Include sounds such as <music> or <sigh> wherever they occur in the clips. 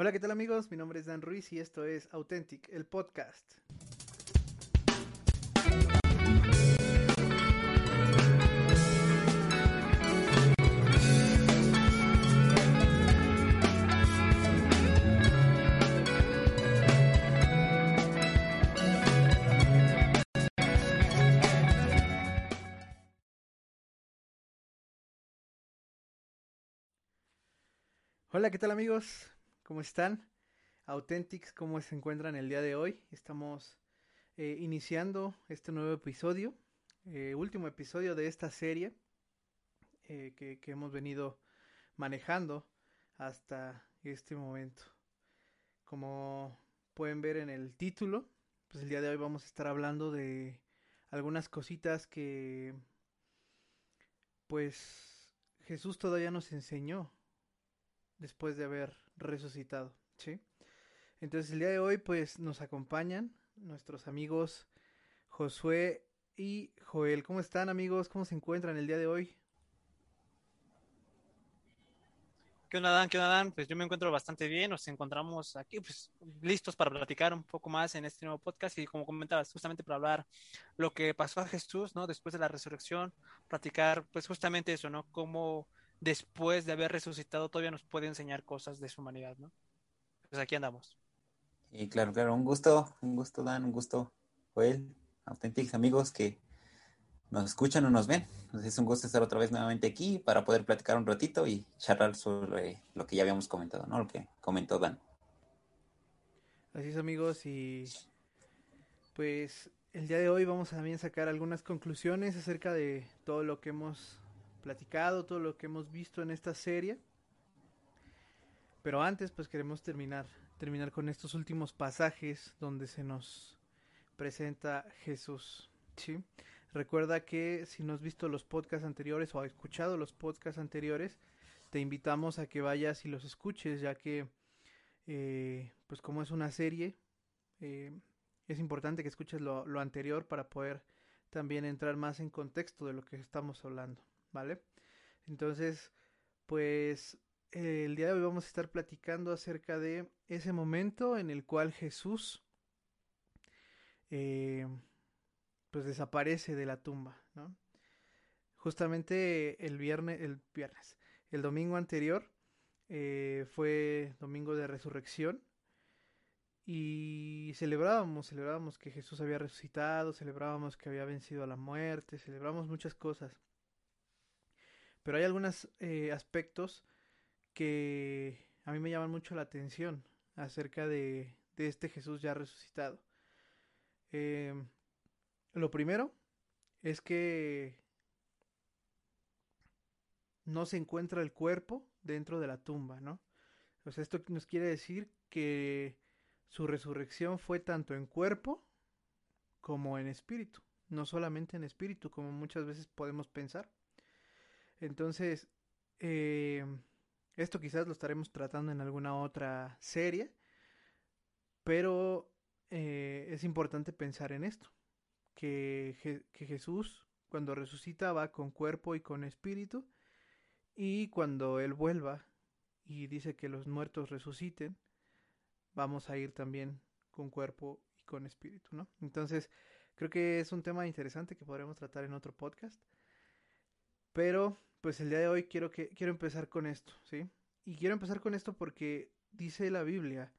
Hola, ¿qué tal amigos? Mi nombre es Dan Ruiz y esto es Authentic, el podcast. Hola, ¿qué tal amigos? ¿Cómo están? Authentics, ¿cómo se encuentran el día de hoy? Estamos eh, iniciando este nuevo episodio, eh, último episodio de esta serie eh, que, que hemos venido manejando hasta este momento. Como pueden ver en el título, pues el día de hoy vamos a estar hablando de algunas cositas que pues Jesús todavía nos enseñó después de haber resucitado, ¿sí? Entonces el día de hoy pues nos acompañan nuestros amigos Josué y Joel. ¿Cómo están amigos? ¿Cómo se encuentran el día de hoy? ¿Qué onda, Dan? ¿Qué onda, Dan? Pues yo me encuentro bastante bien. Nos encontramos aquí, pues, listos para platicar un poco más en este nuevo podcast. Y como comentabas, justamente para hablar lo que pasó a Jesús, ¿no? Después de la resurrección, platicar, pues, justamente eso, ¿no? Cómo después de haber resucitado todavía nos puede enseñar cosas de su humanidad, ¿no? Pues aquí andamos. Y claro, claro, un gusto, un gusto, Dan, un gusto, Joel, auténticos amigos que nos escuchan o nos ven. es un gusto estar otra vez nuevamente aquí para poder platicar un ratito y charlar sobre lo que ya habíamos comentado, ¿no? Lo que comentó Dan. Así es, amigos, y pues el día de hoy vamos a también sacar algunas conclusiones acerca de todo lo que hemos platicado, todo lo que hemos visto en esta serie. Pero antes, pues queremos terminar, terminar con estos últimos pasajes donde se nos presenta Jesús. ¿sí? Recuerda que si no has visto los podcasts anteriores o has escuchado los podcasts anteriores, te invitamos a que vayas y los escuches, ya que, eh, pues como es una serie, eh, es importante que escuches lo, lo anterior para poder también entrar más en contexto de lo que estamos hablando, ¿vale? Entonces, pues el día de hoy vamos a estar platicando acerca de ese momento en el cual Jesús eh, pues desaparece de la tumba, ¿no? Justamente el viernes, el viernes, el domingo anterior eh, fue domingo de resurrección y celebrábamos, celebrábamos que Jesús había resucitado, celebrábamos que había vencido a la muerte, celebramos muchas cosas. Pero hay algunos eh, aspectos que a mí me llaman mucho la atención acerca de, este Jesús ya resucitado. Eh, lo primero es que no se encuentra el cuerpo dentro de la tumba, ¿no? O esto nos quiere decir que su resurrección fue tanto en cuerpo como en espíritu, no solamente en espíritu, como muchas veces podemos pensar. Entonces, eh, esto quizás lo estaremos tratando en alguna otra serie, pero eh, es importante pensar en esto, que, que Jesús cuando resucita va con cuerpo y con espíritu, y cuando Él vuelva y dice que los muertos resuciten, vamos a ir también con cuerpo y con espíritu, ¿no? Entonces, creo que es un tema interesante que podremos tratar en otro podcast. Pero pues el día de hoy quiero que quiero empezar con esto, ¿sí? Y quiero empezar con esto porque dice la Biblia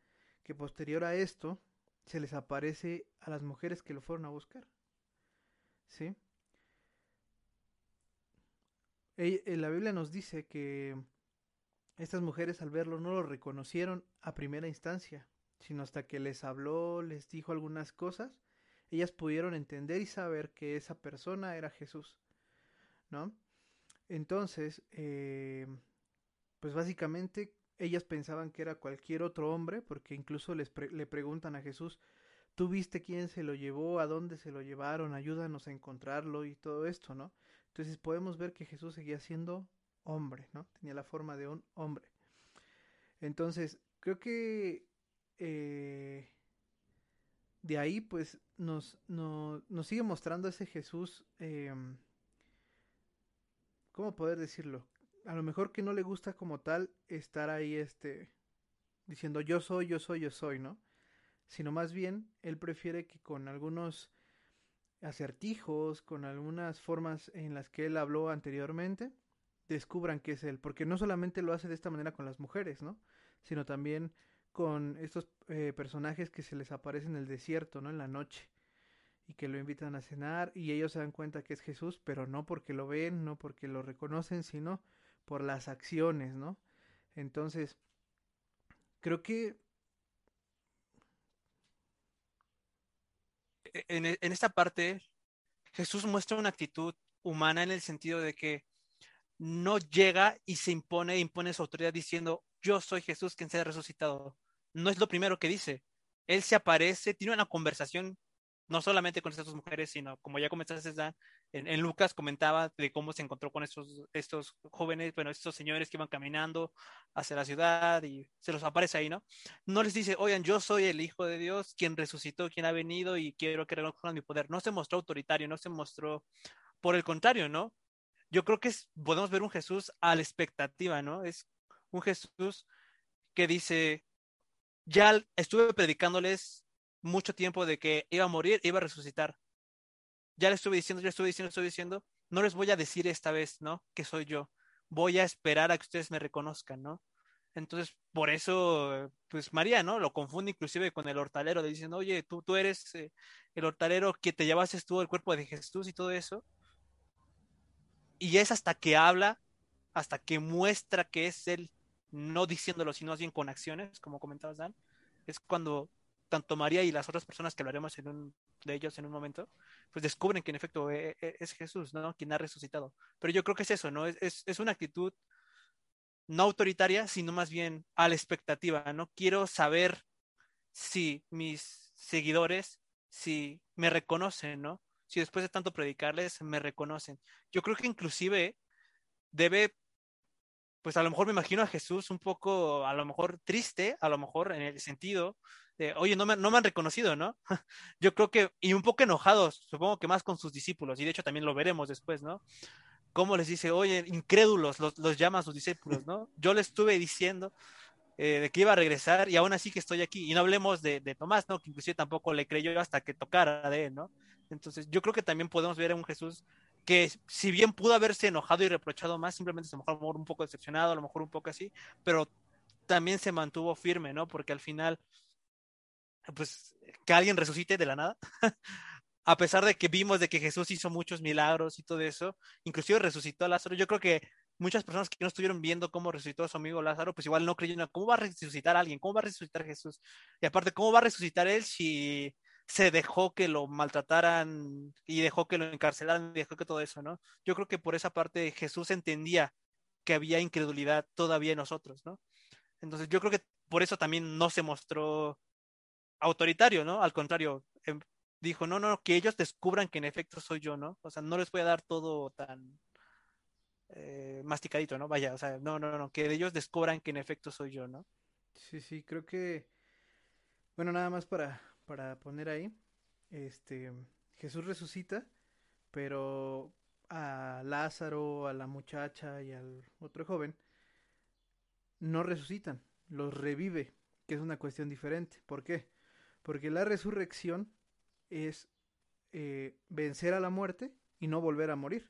que posterior a esto se les aparece a las mujeres que lo fueron a buscar. ¿Sí? Eh, la Biblia nos dice que estas mujeres al verlo no lo reconocieron a primera instancia, sino hasta que les habló, les dijo algunas cosas, ellas pudieron entender y saber que esa persona era Jesús, ¿no? Entonces, eh, pues básicamente ellas pensaban que era cualquier otro hombre, porque incluso les le preguntan a Jesús, ¿tú viste quién se lo llevó? ¿A dónde se lo llevaron? Ayúdanos a encontrarlo y todo esto, ¿no? Entonces podemos ver que Jesús seguía siendo hombre, ¿no? Tenía la forma de un hombre. Entonces, creo que eh, de ahí pues nos, nos, nos, sigue mostrando ese Jesús eh, ¿cómo poder decirlo? A lo mejor que no le gusta como tal estar ahí, este, diciendo yo soy, yo soy, yo soy, ¿no? Sino más bien él prefiere que con algunos acertijos, con algunas formas en las que él habló anteriormente, descubran que es él, porque no solamente lo hace de esta manera con las mujeres, ¿no? Sino también con estos eh, personajes que se les aparece en el desierto, ¿no? En la noche y que lo invitan a cenar y ellos se dan cuenta que es Jesús, pero no porque lo ven, no porque lo reconocen, sino por las acciones, ¿no? Entonces, creo que e-, en, en, esta parte, Jesús muestra una actitud humana en el sentido de que no llega y se impone, impone su autoridad diciendo, yo soy Jesús quien se ha resucitado. No es lo primero que dice. Él se aparece, tiene una conversación no solamente con estas mujeres, sino como ya comentaste, en, en, Lucas comentaba de cómo se encontró con estos, estos jóvenes, bueno, estos señores que iban caminando hacia la ciudad y se los aparece ahí, ¿no? No les dice, oigan, yo soy el Hijo de Dios, quien resucitó, quien ha venido y quiero que reconozcan mi poder. No se mostró autoritario, no se mostró, por el contrario, ¿no? Yo creo que es, podemos ver un Jesús a la expectativa, ¿no? Es un Jesús que dice, ya estuve predicándoles mucho tiempo de que iba a morir, iba a resucitar. Ya le estuve diciendo, ya estuve diciendo, estuve diciendo, no les voy a decir esta vez, ¿no? Que soy yo. Voy a esperar a que ustedes me reconozcan, ¿no? Entonces, por eso, pues María, ¿no? Lo confunde inclusive con el hortalero, le dicen, oye, tú, tú eres eh, el hortalero que te llevaste tú el cuerpo de Jesús y todo eso. Y es hasta que habla, hasta que muestra que es él, no diciéndolo, sino más bien con acciones, como comentabas, Dan, es cuando tanto María y las otras personas que hablaremos en de ellos en un momento, pues descubren que en efecto e, e, es, Jesús, ¿no? Quien ha resucitado. Pero yo creo que es eso, ¿no? Es, es, una actitud no autoritaria, sino más bien a la expectativa, ¿no? Quiero saber si mis seguidores, si me reconocen, ¿no? Si después de tanto predicarles me reconocen. Yo creo que inclusive debe pues a lo mejor me imagino a Jesús un poco, a lo mejor triste, a lo mejor en el sentido de, oye, no me, no me han reconocido, ¿no? <laughs> Yo creo que, y un poco enojados, supongo que más con sus discípulos, y de hecho también lo veremos después, ¿no? Cómo les dice, oye, incrédulos, los, los llama a sus discípulos, ¿no? Yo les estuve diciendo eh, de que iba a regresar y aún así que estoy aquí. Y no hablemos de, de Tomás, ¿no? Que inclusive tampoco le creyó hasta que tocara de él, ¿no? Entonces, yo creo que también podemos ver a un Jesús que si bien pudo haberse enojado y reprochado más, simplemente se mejor un poco decepcionado, a lo mejor un poco así, pero también se mantuvo firme, ¿no? Porque al final, pues, que alguien resucite de la nada, <laughs> a pesar de que vimos de que Jesús hizo muchos milagros y todo eso, inclusive resucitó a Lázaro, yo creo que muchas personas que no estuvieron viendo cómo resucitó a su amigo Lázaro, pues igual no creyeron, ¿cómo va a resucitar a alguien? ¿Cómo va a resucitar Jesús? Y aparte, ¿cómo va a resucitar él si se dejó que lo maltrataran y dejó que lo encarcelaran y dejó que todo eso, ¿no? Yo creo que por esa parte Jesús entendía que había incredulidad todavía en nosotros, ¿no? Entonces yo creo que por eso también no se mostró autoritario, ¿no? Al contrario, em, dijo, no, no, que ellos descubran que en efecto soy yo, ¿no? O sea, no les voy a dar todo tan eh, masticadito, ¿no? Vaya, o sea, no, no, no, que ellos descubran que en efecto soy yo, ¿no? Sí, sí, creo que, bueno, nada más para, para poner ahí. Este, Jesús resucita, pero a Lázaro, a la muchacha y al otro joven no resucitan, los revive, que es una cuestión diferente. ¿Por qué? Porque la resurrección es eh, vencer a la muerte y no volver a morir.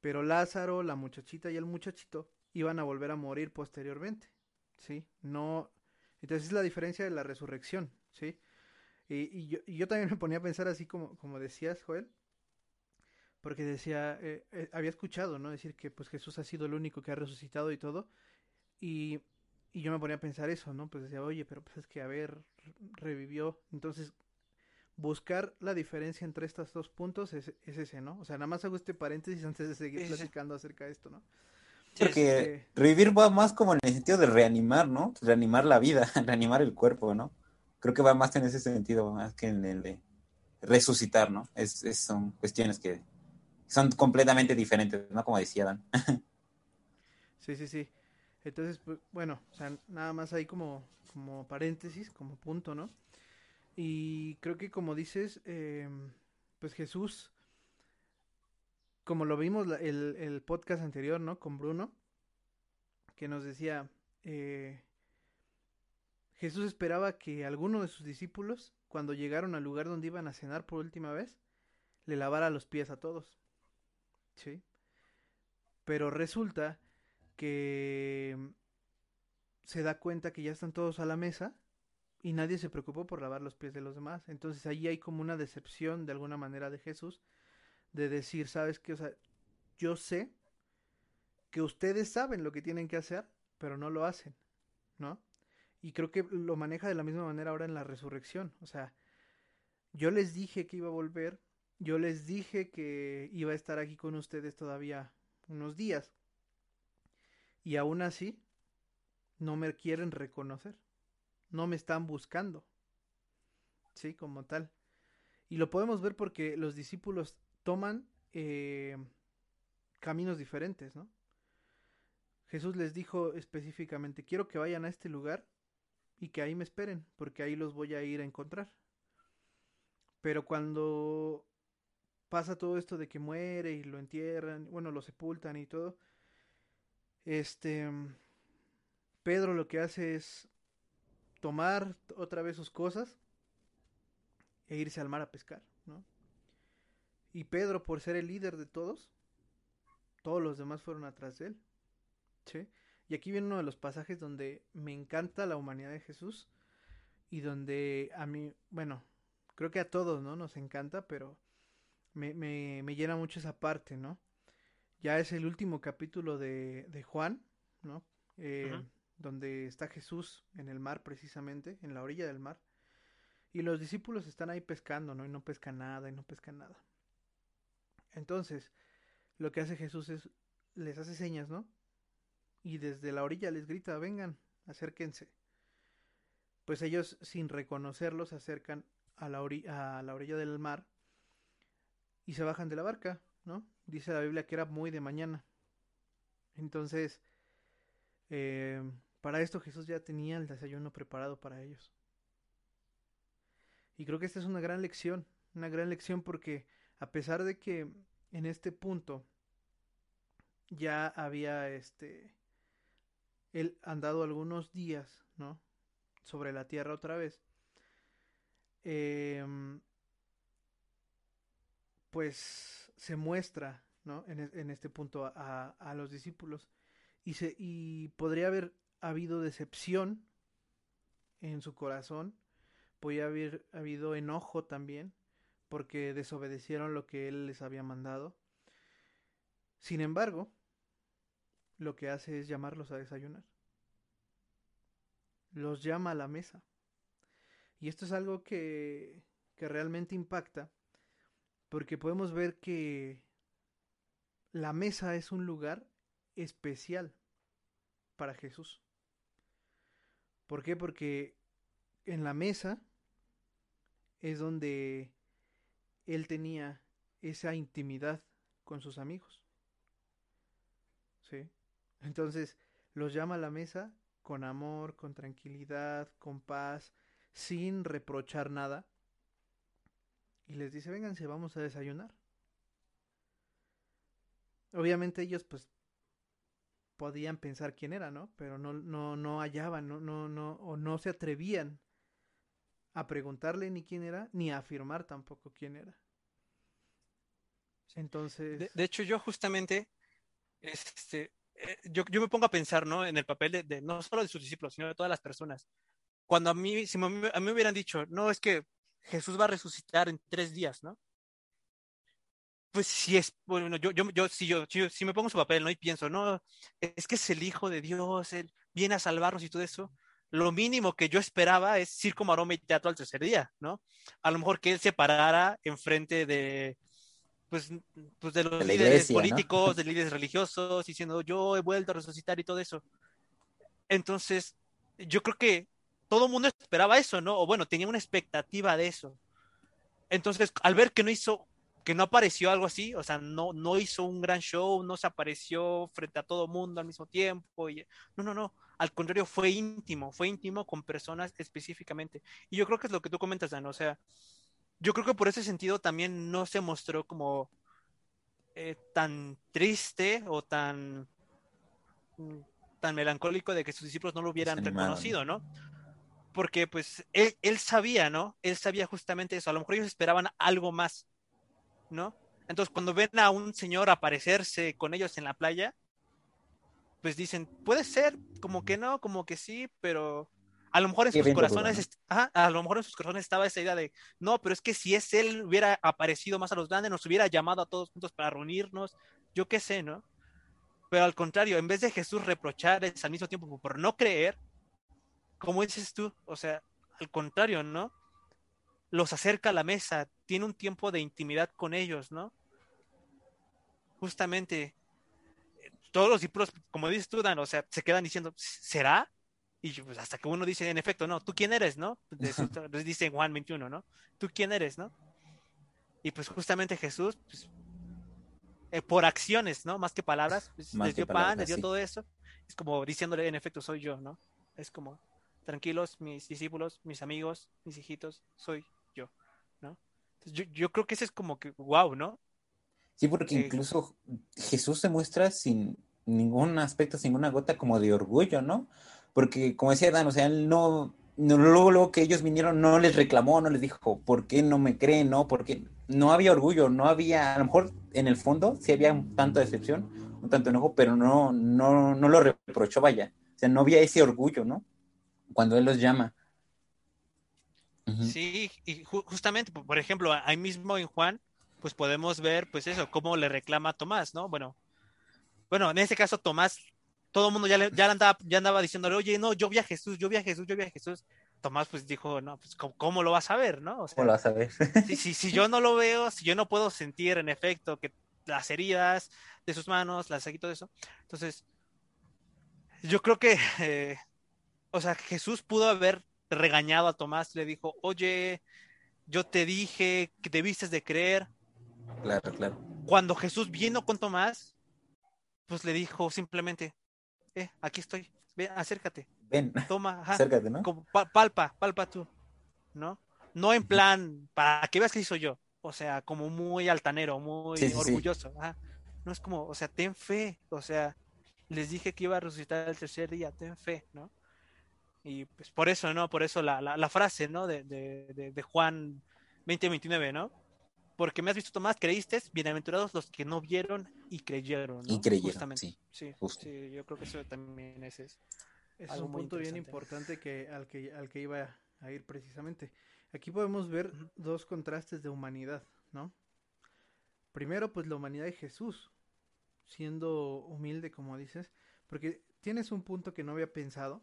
Pero Lázaro, la muchachita y el muchachito iban a volver a morir posteriormente, ¿sí? No, entonces es la diferencia de la resurrección, ¿sí? Y, yo, yo, también <laughs> me ponía a pensar así como, como decías, Joel, porque decía, eh, eh, había escuchado, ¿no? Decir que pues Jesús ha sido el único que ha resucitado y todo, y, y yo me ponía a pensar eso, ¿no? Pues decía, oye, pero pues es que, a ver, revivió, entonces buscar la diferencia entre estos dos puntos es, es, ese, ¿no? O sea, nada más hago este paréntesis antes de seguir platicando acerca de esto, ¿no? Porque este revivir va más como en el sentido de reanimar, ¿no? Reanimar la vida, <laughs> reanimar el cuerpo, ¿no? Creo que va más en ese sentido, más que en el de resucitar, ¿no? Es, son cuestiones que son completamente diferentes, ¿no? Como decía Dan. <laughs> sí, sí, sí. Entonces, pues, bueno, o sea, nada más ahí como, como paréntesis, como punto, ¿no? Y creo que como dices, eh, pues Jesús, como lo vimos el, el, podcast anterior, ¿no? Con Bruno, que nos decía, eh, Jesús esperaba que alguno de sus discípulos, cuando llegaron al lugar donde iban a cenar por última vez, le lavara los pies a todos. ¿Sí? Pero resulta que se da cuenta que ya están todos a la mesa y nadie se preocupó por lavar los pies de los demás. Entonces ahí hay como una decepción de alguna manera de Jesús de decir, ¿sabes qué? O sea, yo sé que ustedes saben lo que tienen que hacer, pero no lo hacen, ¿no? Y creo que lo maneja de la misma manera ahora en la resurrección. O sea, yo les dije que iba a volver, yo les dije que iba a estar aquí con ustedes todavía unos días. Y aún así, no me quieren reconocer. No me están buscando. Sí, como tal. Y lo podemos ver porque los discípulos toman eh, caminos diferentes, ¿no? Jesús les dijo específicamente, quiero que vayan a este lugar y que ahí me esperen, porque ahí los voy a ir a encontrar. Pero cuando pasa todo esto de que muere y lo entierran, bueno, lo sepultan y todo, este, Pedro lo que hace es tomar otra vez sus cosas e irse al mar a pescar, ¿no? Y Pedro, por ser el líder de todos, todos los demás fueron atrás de él. ¿Sí? Y aquí viene uno de los pasajes donde me encanta la humanidad de Jesús y donde a mí, bueno, creo que a todos, ¿no? Nos encanta, pero me, me, me llena mucho esa parte, ¿no? Ya es el último capítulo de, de Juan, ¿no? Eh, donde está Jesús en el mar precisamente, en la orilla del mar. Y los discípulos están ahí pescando, ¿no? Y no pescan nada, y no pescan nada. Entonces, lo que hace Jesús es, les hace señas, ¿no? Y desde la orilla les grita, vengan, acérquense. Pues ellos, sin reconocerlos, se acercan a la, a la orilla del mar y se bajan de la barca, ¿no? Dice la Biblia que era muy de mañana. Entonces, eh, para esto Jesús ya tenía el desayuno preparado para ellos. Y creo que esta es una gran lección, una gran lección porque a pesar de que en este punto ya había este él andado algunos días, ¿no? Sobre la tierra otra vez. Em, pues se muestra, ¿no? En, en este punto a, a, los discípulos. Y, se, y podría haber habido decepción en su corazón. Podría haber habido enojo también. Porque desobedecieron lo que él les había mandado. Sin embargo, lo que hace es llamarlos a desayunar. Los llama a la mesa. Y esto es algo que, que realmente impacta, porque podemos ver que la mesa es un lugar especial para Jesús. ¿Por qué? Porque en la mesa es donde él tenía esa intimidad con sus amigos. ¿Sí? Entonces los llama a la mesa con amor, con tranquilidad, con paz, sin reprochar nada. Y les dice, vénganse, vamos a desayunar. Obviamente ellos pues podían pensar quién era, ¿no? Pero no, no, no hallaban, no, no, no, o no se atrevían a preguntarle ni quién era, ni a afirmar tampoco quién era. Entonces. de hecho, yo justamente, este, eh, yo, yo, me pongo a pensar, ¿no? En el papel de, no solo de sus discípulos, sino de todas las personas. Cuando a mí, si a mí me hubieran dicho, no, es que Jesús va a resucitar en tres días, ¿no? Pues si es, bueno, yo, yo, yo, si yo, si, me pongo su papel, ¿no? Y pienso, no, es que es el Hijo de Dios, Él viene a salvarnos y todo eso. Lo mínimo que yo esperaba es circo, maroma y teatro al tercer día, ¿no? A lo mejor que Él se parara enfrente de, pues, pues de los líderes políticos, de <laughs> líderes religiosos, diciendo yo he vuelto a resucitar y todo eso. Entonces, yo creo que todo el mundo esperaba eso, ¿no? O bueno, tenía una expectativa de eso. Entonces, al ver que no hizo, que no apareció algo así, o sea, no, no hizo un gran show, no se apareció frente a todo el mundo al mismo tiempo. Y, no, no, no. Al contrario, fue íntimo, fue íntimo con personas específicamente. Y yo creo que es lo que tú comentas, Dan, o sea, yo creo que por ese sentido también no se mostró como eh, tan triste o tan, tan melancólico de que sus discípulos no lo hubieran reconocido, ¿no? porque pues él, él sabía, ¿no? Él sabía justamente eso. A lo mejor ellos esperaban algo más, ¿no? Entonces, cuando ven a un señor aparecerse con ellos en la playa, pues dicen, puede ser, como que no, como que sí, pero a lo mejor en sus corazones, a lo mejor en sus corazones estaba esa idea de, no, pero es que si es él hubiera aparecido más a los grandes, nos hubiera llamado a todos juntos para reunirnos, yo qué sé, ¿no? Pero al contrario, en vez de Jesús reprocharles al mismo tiempo por no creer, como dices tú, o sea, al contrario, ¿no? Los acerca a la mesa, tiene un tiempo de intimidad con ellos, ¿no? Justamente, todos los discípulos, como dices tú, Dan, o sea, se quedan diciendo, ¿será? Y pues, hasta que uno dice, en efecto, no, ¿tú quién eres, no? <laughs> Les dice en Juan 21, ¿no? ¿Tú quién eres, no? Y pues justamente Jesús, pues, eh, por acciones, ¿no? Más que palabras, pues, les dio pan, les dio todo eso. Es como diciéndole, en efecto, soy yo, ¿no? Es como, tranquilos, mis discípulos, mis amigos, mis hijitos, soy yo, ¿no? yo, yo creo que ese es como que, wow, ¿no? Sí, porque eh, incluso Jesús se muestra sin ningún aspecto, sin ninguna gota como de orgullo, ¿no? Porque como decía Dan, o sea, él no, no luego, luego que ellos vinieron no les reclamó, no les dijo, ¿por qué no me creen? No, porque no había orgullo, no había, a lo mejor en el fondo sí había un tanto decepción, un tanto enojo, pero no, no, no lo reprochó, vaya. O sea, no había ese orgullo, ¿no? Cuando él los llama. Sí, y justamente, por ejemplo, ahí mismo en Juan, pues podemos ver, pues eso, cómo le reclama a Tomás, ¿no? Bueno, bueno, en este caso Tomás, todo el mundo ya, le, ya, andaba, ya andaba diciéndole, oye, no, yo vi a Jesús, yo vi a Jesús, yo vi a Jesús. Tomás pues dijo, no, pues ¿cómo, lo vas a ver, no? O ¿Cómo lo vas a ver? si, si, si, yo no lo veo, si yo no puedo sentir en efecto que las heridas de sus manos, las y todo eso. Entonces, yo creo que, eh, o sea, Jesús pudo haber regañado a Tomás, le dijo, oye, yo te dije que debiste de creer. Claro, claro. Cuando Jesús vino con Tomás, pues le dijo simplemente, eh, aquí estoy, ven, acércate. Ven, toma, acércate, ¿no? palpa, palpa tú, ¿no? No en plan, para que veas que soy yo, o sea, como muy altanero, muy orgulloso. No es como, o sea, ten fe, o sea, les dije que iba a resucitar el tercer día, ten fe, ¿no? Y pues por eso, ¿no? Por eso la, la, frase, ¿no? De, de, de, Juan 2029, ¿no? Porque me has visto Tomás, creíste, bienaventurados los que no vieron y creyeron. ¿no? Y creyeron, sí. Sí, yo creo que eso también es, es, es un punto bien importante que al, que al que iba a ir precisamente. Aquí podemos ver dos contrastes de humanidad, ¿no? Primero, pues la humanidad de Jesús, siendo humilde, como dices, porque tienes un punto que no había pensado,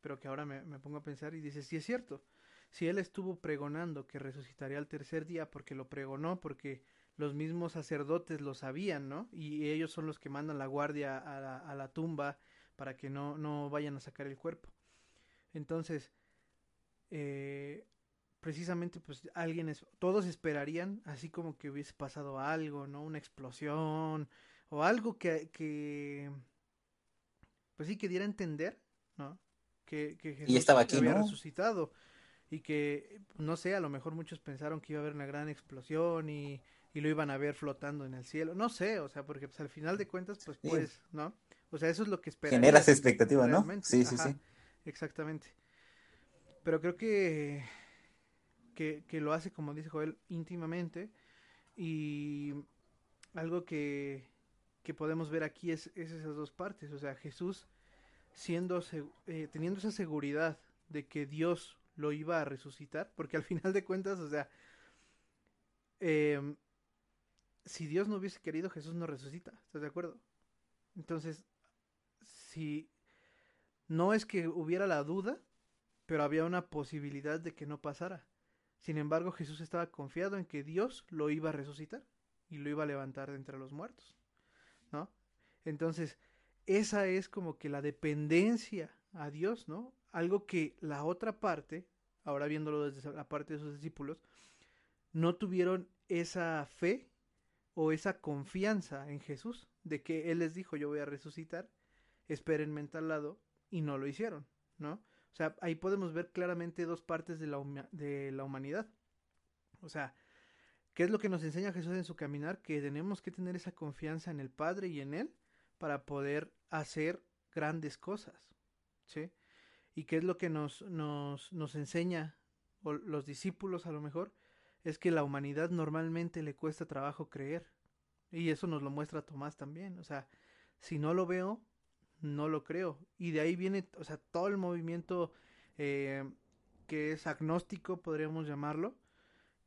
pero que ahora me, pongo a pensar y dices, sí es cierto, si él estuvo pregonando que resucitaría al tercer día porque lo pregonó, porque los mismos sacerdotes lo sabían, ¿no? Y ellos son los que mandan la guardia a la, tumba para que no, no vayan a sacar el cuerpo. Entonces, eh, precisamente, pues alguien, es, todos esperarían, así como que hubiese pasado algo, ¿no? Una explosión o algo que, que pues sí, que diera a entender, ¿no? que, Jesús y estaba aquí, había resucitado y que, no sé, a lo mejor muchos pensaron que iba a haber una gran explosión y, lo iban a ver flotando en el cielo, no sé, o sea, porque pues al final de cuentas, pues, pues, ¿no? O sea, eso es lo que esperas. Generas expectativa, ¿no? Sí, sí, sí. Exactamente. Pero creo que, que, que lo hace, como dice Joel, íntimamente y algo que, que podemos ver aquí es, es esas dos partes, o sea, Jesús siendo eh, teniendo esa seguridad de que Dios lo iba a resucitar, porque al final de cuentas, o sea, em, si Dios no hubiese querido, Jesús no resucita, ¿estás de acuerdo? Entonces, si no es que hubiera la duda, pero había una posibilidad de que no pasara. Sin embargo, Jesús estaba confiado en que Dios lo iba a resucitar y lo iba a levantar de entre los muertos, ¿no? Entonces, esa es como que la dependencia a Dios, ¿no? Algo que la otra parte, ahora viéndolo desde la parte de sus discípulos, no tuvieron esa fe o esa confianza en Jesús, de que Él les dijo, yo voy a resucitar, espérenme en tal lado, y no lo hicieron, ¿no? O sea, ahí podemos ver claramente dos partes de la, de la humanidad. O sea, ¿qué es lo que nos enseña Jesús en su caminar? Que tenemos que tener esa confianza en el Padre y en Él para poder hacer grandes cosas, ¿sí? ¿Y qué es lo que nos, nos, nos enseña, o los discípulos a lo mejor? Es que la humanidad normalmente le cuesta trabajo creer. Y eso nos lo muestra Tomás también. O sea, si no lo veo, no lo creo. Y de ahí viene, o sea, todo el movimiento eh, que es agnóstico, podríamos llamarlo,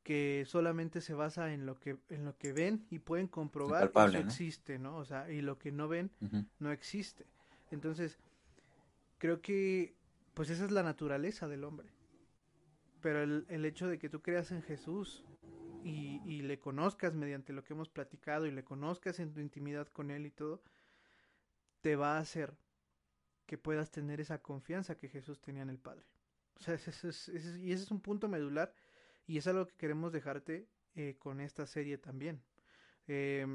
que solamente se basa en lo que, en lo que ven y pueden comprobar que eso existe, ¿no? O sea, y lo que no ven no existe. Entonces, creo que, pues esa es la naturaleza del hombre. Pero el, hecho de que tú creas en Jesús y, le conozcas mediante lo que hemos platicado y le conozcas en tu intimidad con Él y todo, te va a hacer que puedas tener esa confianza que Jesús tenía en el Padre. O sea, ese, y ese es un punto medular y es algo que queremos dejarte eh, con esta serie también. Eh,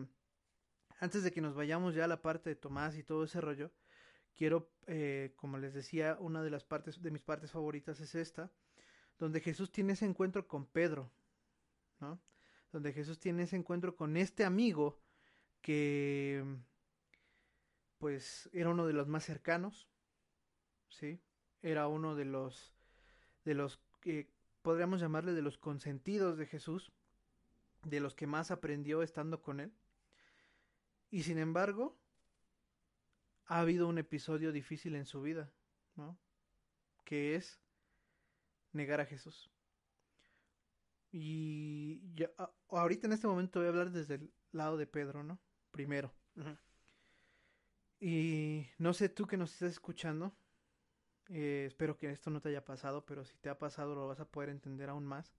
antes de que nos vayamos ya a la parte de Tomás y todo ese rollo, quiero, eh, como les decía, una de las partes de mis partes favoritas es esta, donde Jesús tiene ese encuentro con Pedro, ¿no? Donde Jesús tiene ese encuentro con este amigo que pues era uno de los más cercanos, ¿sí? Era uno de los, de los que podríamos llamarle de los consentidos de Jesús, de los que más aprendió estando con él. Y sin embargo, ha habido un episodio difícil en su vida, ¿no? Que es negar a Jesús. Y ahorita en este momento voy a hablar desde el lado de Pedro, ¿no? Primero. Y no sé tú que nos estás escuchando, eh, espero que esto no te haya pasado, pero si te ha pasado lo vas a poder entender aún más.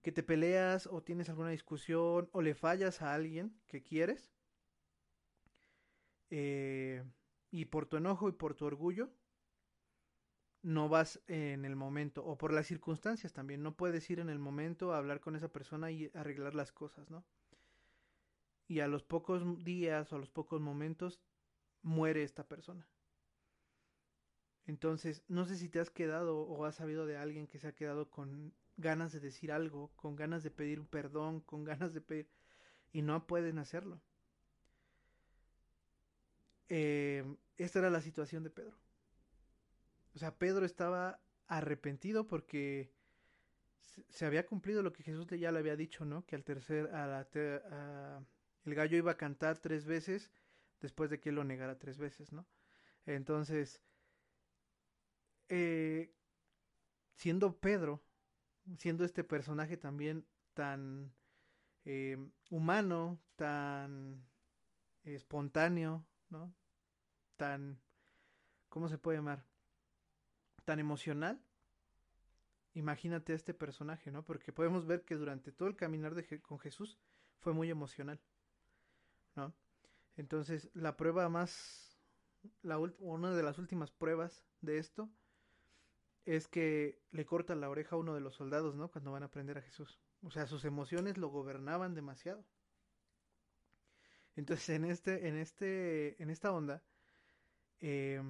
Que te peleas o tienes alguna discusión o le fallas a alguien que quieres. Eh, y por tu enojo y por tu orgullo no vas en el momento o por las circunstancias también. No puedes ir en el momento a hablar con esa persona y arreglar las cosas, ¿no? Y a los pocos días o a los pocos momentos muere esta persona. Entonces, no sé si te has quedado o has sabido de alguien que se ha quedado con ganas de decir algo, con ganas de pedir perdón, con <laughs> ganas de pedir... y no pueden hacerlo. Eh, esta era la situación de Pedro. O sea, Pedro estaba arrepentido porque se había cumplido lo que Jesús ya le había dicho, ¿no? Que al tercer, a la, el gallo iba a cantar tres veces después de que él lo negara tres veces, ¿no? Entonces, eh, siendo Pedro, siendo este personaje también tan eh, humano, tan espontáneo, ¿no? Tan, ¿cómo se puede llamar? Tan emocional. Imagínate a este personaje, ¿no? Porque podemos ver que durante todo el caminar de, con Jesús fue muy emocional, ¿no? Entonces, la prueba más, la una de las últimas pruebas de esto es que le corta la oreja a uno de los soldados, ¿no? Cuando van a prender a Jesús. O sea, sus emociones lo gobernaban demasiado. Entonces, en este, en este, en esta onda, eh,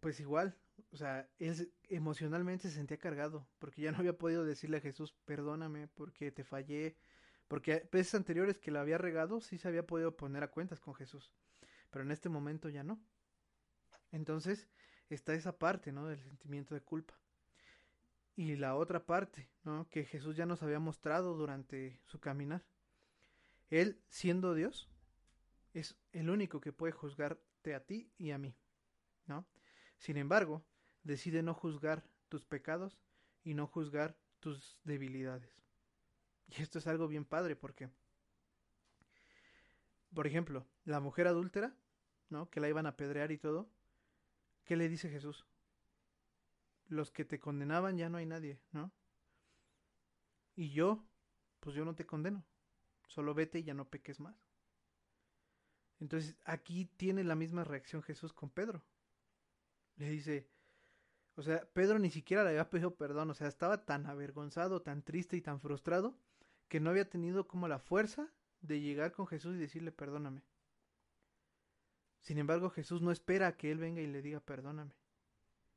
pues igual, o sea, él emocionalmente se sentía cargado, porque ya no había podido decirle a Jesús, perdóname, porque te fallé, porque veces anteriores que la había regado, sí se había podido poner a cuentas con Jesús. Pero en este momento ya no. Entonces está esa parte, ¿no? Del sentimiento de culpa. Y la otra parte, ¿no? Que Jesús ya nos había mostrado durante su caminar. Él, siendo Dios, es el único que puede juzgarte a ti y a mí, ¿no? Sin embargo, decide no juzgar tus pecados y no juzgar tus debilidades. Y esto es algo bien padre porque, por ejemplo, la mujer adúltera, ¿no? Que la iban a apedrear y todo. ¿Qué le dice Jesús? Los que te condenaban ya no hay nadie, ¿no? Y yo, pues yo no te condeno. Solo vete y ya no peques más. Entonces aquí tiene la misma reacción Jesús con Pedro. Le dice, o sea, Pedro ni siquiera le había pedido perdón, o sea, estaba tan avergonzado, tan triste y tan frustrado que no había tenido como la fuerza de llegar con Jesús y decirle perdóname. Sin embargo, Jesús no espera a que él venga y le diga perdóname,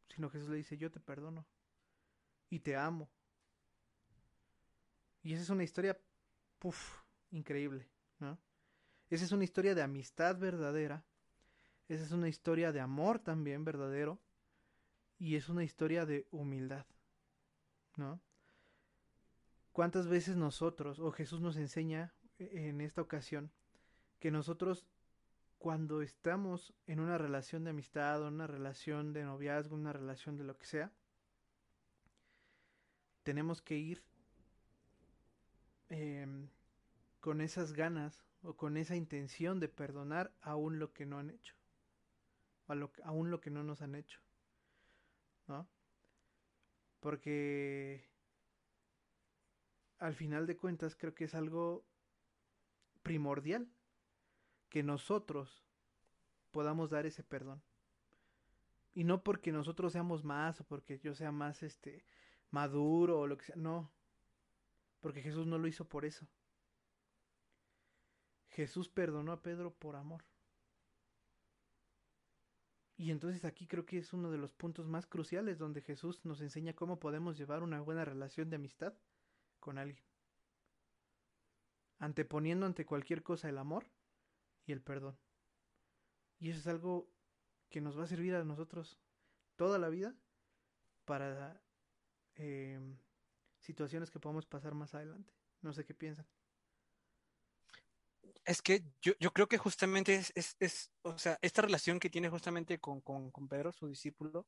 sino Jesús le dice yo te perdono y te amo. Y esa es una historia, puff, increíble, ¿no? Esa es una historia de amistad verdadera, esa es una historia de amor también verdadero, y es una historia de humildad, ¿no? ¿Cuántas veces nosotros, o Jesús nos enseña e-, en esta ocasión, que nosotros cuando estamos en una relación de amistad, o una relación de noviazgo, una relación de lo que sea, tenemos que ir em, con esas ganas o con esa intención de perdonar aún lo que no han hecho, o lo, aún lo que no nos han hecho, ¿no? Porque al final de cuentas creo que es algo primordial que nosotros podamos dar ese perdón. Y no porque nosotros seamos más o porque yo sea más este maduro o lo que sea, no. Porque Jesús no lo hizo por eso. Jesús perdonó a Pedro por amor. Y entonces aquí creo que es uno de los puntos más cruciales donde Jesús nos enseña cómo podemos llevar una buena relación de amistad con alguien. Anteponiendo ante cualquier cosa el amor y el perdón. Y eso es algo que nos va a servir a nosotros toda la vida para eh, situaciones que podamos pasar más adelante. No sé qué piensan. Es que yo, yo creo que justamente es, es, es, o sea, esta relación que tiene justamente con, con, con Pedro, su discípulo,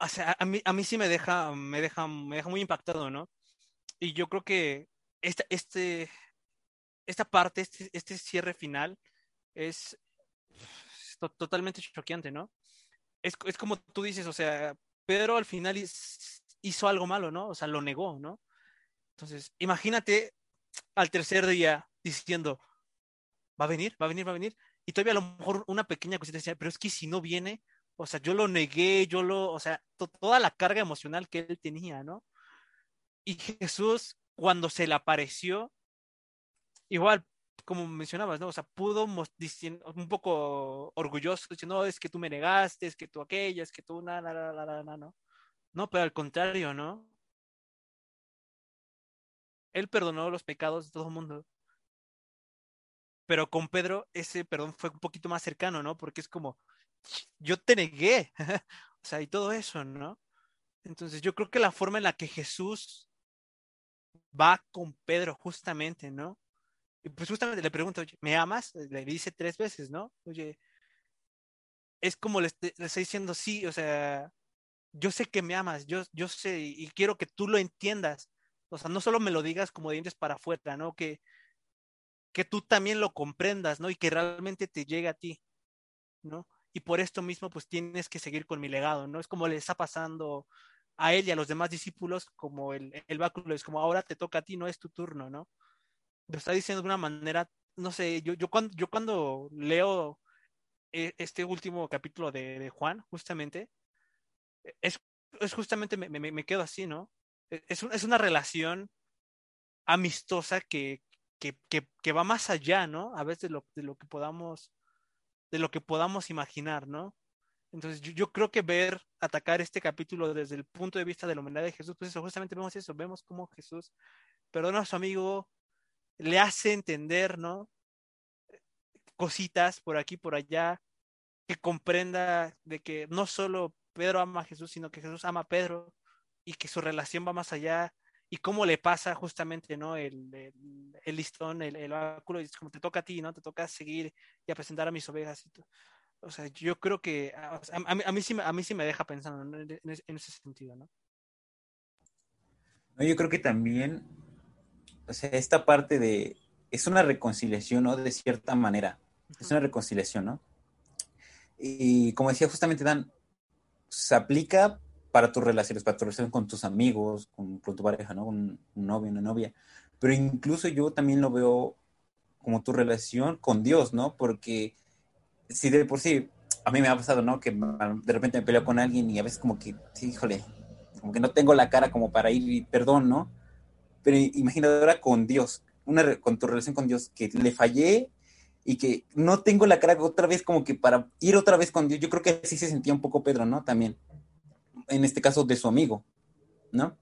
o sea, a mí, a mí sí me deja, me deja, me deja muy impactado, ¿no? Y yo creo que esta, este, esta parte, este, este cierre final, es totalmente choqueante, ¿no? Es, es, como tú dices, o sea, Pedro al final hizo algo malo, ¿no? O sea, lo negó, ¿no? Entonces, imagínate al tercer día diciendo, va a venir, va a venir, va a venir, y todavía a lo mejor una pequeña cosita decía, pero es que si no viene, o sea, yo lo negué, yo lo, o sea, toda la carga emocional que él tenía, ¿no? Y Jesús, cuando se le apareció, igual, como mencionabas, ¿no? O sea, pudo un poco orgulloso, diciendo, no, es que tú me negaste, es que tú aquella, es que tú nada, nada, nada, nada, ¿no? No, pero al contrario, ¿no? Él perdonó los pecados de todo el mundo. Pero con Pedro ese perdón fue un poquito más cercano, ¿no? Porque es como, yo te negué, <laughs> o sea, y todo eso, ¿no? Entonces yo creo que la forma en la que Jesús va con Pedro justamente, ¿no? Y pues justamente le pregunta, oye, ¿me amas? Le dice tres veces, ¿no? Oye, es como le, le está diciendo, sí, o sea, yo sé que me amas, yo, yo sé y quiero que tú lo entiendas. O sea, no solo me lo digas como dientes para afuera, ¿no? Que, que tú también lo comprendas, ¿no? Y que realmente te llegue a ti, ¿no? Y por esto mismo, pues tienes que seguir con mi legado, ¿no? Es como le está pasando a él y a los demás discípulos, como el, el báculo, es como ahora te toca a ti, no es tu turno, ¿no? Lo está diciendo de una manera, no sé, yo, yo, cuando, yo cuando leo e, este último capítulo de, de Juan, justamente, es, es justamente me, me, me, quedo así, ¿no? E, es, es una relación amistosa que, que, va más allá, ¿no? A veces de lo, de lo que podamos, de lo que podamos imaginar, ¿no? Entonces yo, creo que ver, atacar este capítulo desde el punto de vista de la humanidad de Jesús, pues eso, justamente vemos eso, vemos cómo Jesús perdona a su amigo, le hace entender, ¿no? Cositas por aquí, por allá, que comprenda de que no solo Pedro ama a Jesús, sino que Jesús ama a Pedro y que su relación va más allá y cómo le pasa justamente, ¿no? El, el, el listón, el, el báculo, y es como te toca a ti, ¿no? Te toca seguir y a presentar a mis ovejas. Y o sea, yo creo que a, a, a, mí, sí, a mí sí me deja pensando ¿no? en, en, ese sentido, ¿no? Yo creo que también, o sea, esta parte de, es una reconciliación, ¿no? De cierta manera, es una reconciliación, ¿no? Y como decía justamente Dan, se aplica para tus relaciones, para tu relación con tus amigos, con, con tu pareja, ¿no? Un, un, novio, una novia. Pero incluso yo también lo veo como tu relación con Dios, ¿no? Porque si de por sí, a mí me ha pasado, ¿no? Que de repente me peleo con alguien y a veces como que, híjole, como que no tengo la cara como para ir y perdón, ¿no? Pero imagínate ahora con Dios, una, con tu relación con Dios, que le fallé y que no tengo la cara otra vez como que para ir otra vez con Dios. Yo creo que así se sentía un poco Pedro, ¿no? También. En este caso de su amigo, ¿no?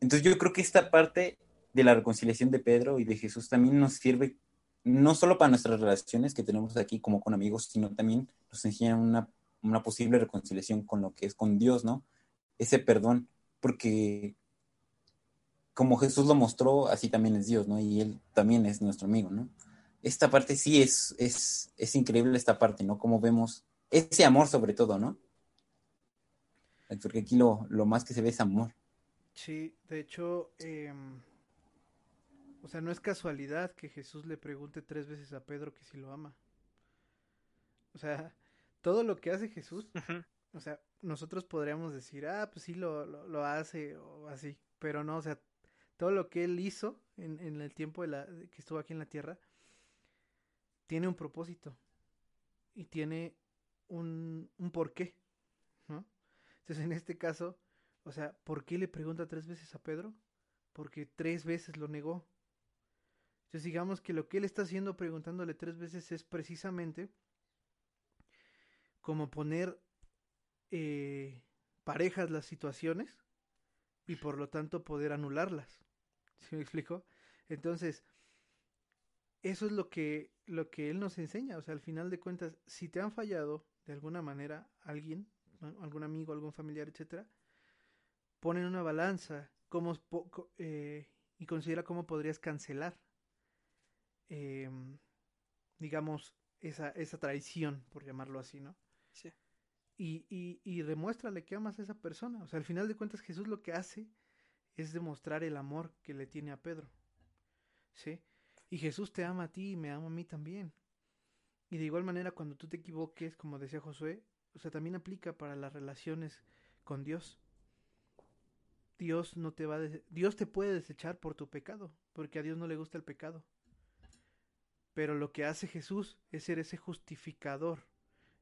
Entonces yo creo que esta parte de la reconciliación de Pedro y de Jesús también nos sirve no solo para nuestras relaciones que tenemos aquí como con amigos, sino también nos enseña una una posible reconciliación con lo que es con Dios, ¿no? Ese perdón, porque como Jesús lo mostró, así también es Dios, ¿no? Y Él también es nuestro amigo, ¿no? Esta parte sí es, es, es increíble, esta parte, ¿no? Como vemos ese amor sobre todo, ¿no? Porque aquí lo, lo más que se ve es amor. Sí, de hecho, eh, o sea, no es casualidad que Jesús le pregunte tres veces a Pedro que si lo ama. O sea, <laughs> todo lo que hace Jesús, o sea, nosotros podríamos decir, ah, pues sí lo, lo, lo hace o así, pero no, o sea, todo lo que él hizo en, en el tiempo de la, que estuvo aquí en la tierra tiene un propósito y tiene un, un porqué. Entonces, en este caso, o sea, ¿por qué le pregunta tres veces a Pedro? Porque tres veces lo negó. Entonces, digamos que lo que él está haciendo preguntándole tres veces es precisamente como poner eh, parejas las situaciones y por lo tanto poder anularlas. <laughs> ¿Sí me explico? Entonces, eso es lo que, lo que él nos enseña. O sea, al final de cuentas, si te han fallado de alguna manera alguien. Algún amigo, algún familiar, etcétera, pon en una balanza cómo, eh, y considera cómo podrías cancelar, eh, digamos, esa, esa traición, por llamarlo así, ¿no? Sí. Y, y, y demuéstrale que amas a esa persona. O sea, al final de cuentas, Jesús lo que hace es demostrar el amor que le tiene a Pedro. ¿Sí? Y Jesús te ama a ti y me ama a mí también. Y de igual manera, cuando tú te equivoques, como decía Josué, o sea, también aplica para las relaciones con Dios. Dios no te va a Dios te puede desechar por tu pecado, porque a Dios no le gusta el pecado. Pero lo que hace Jesús es ser ese justificador,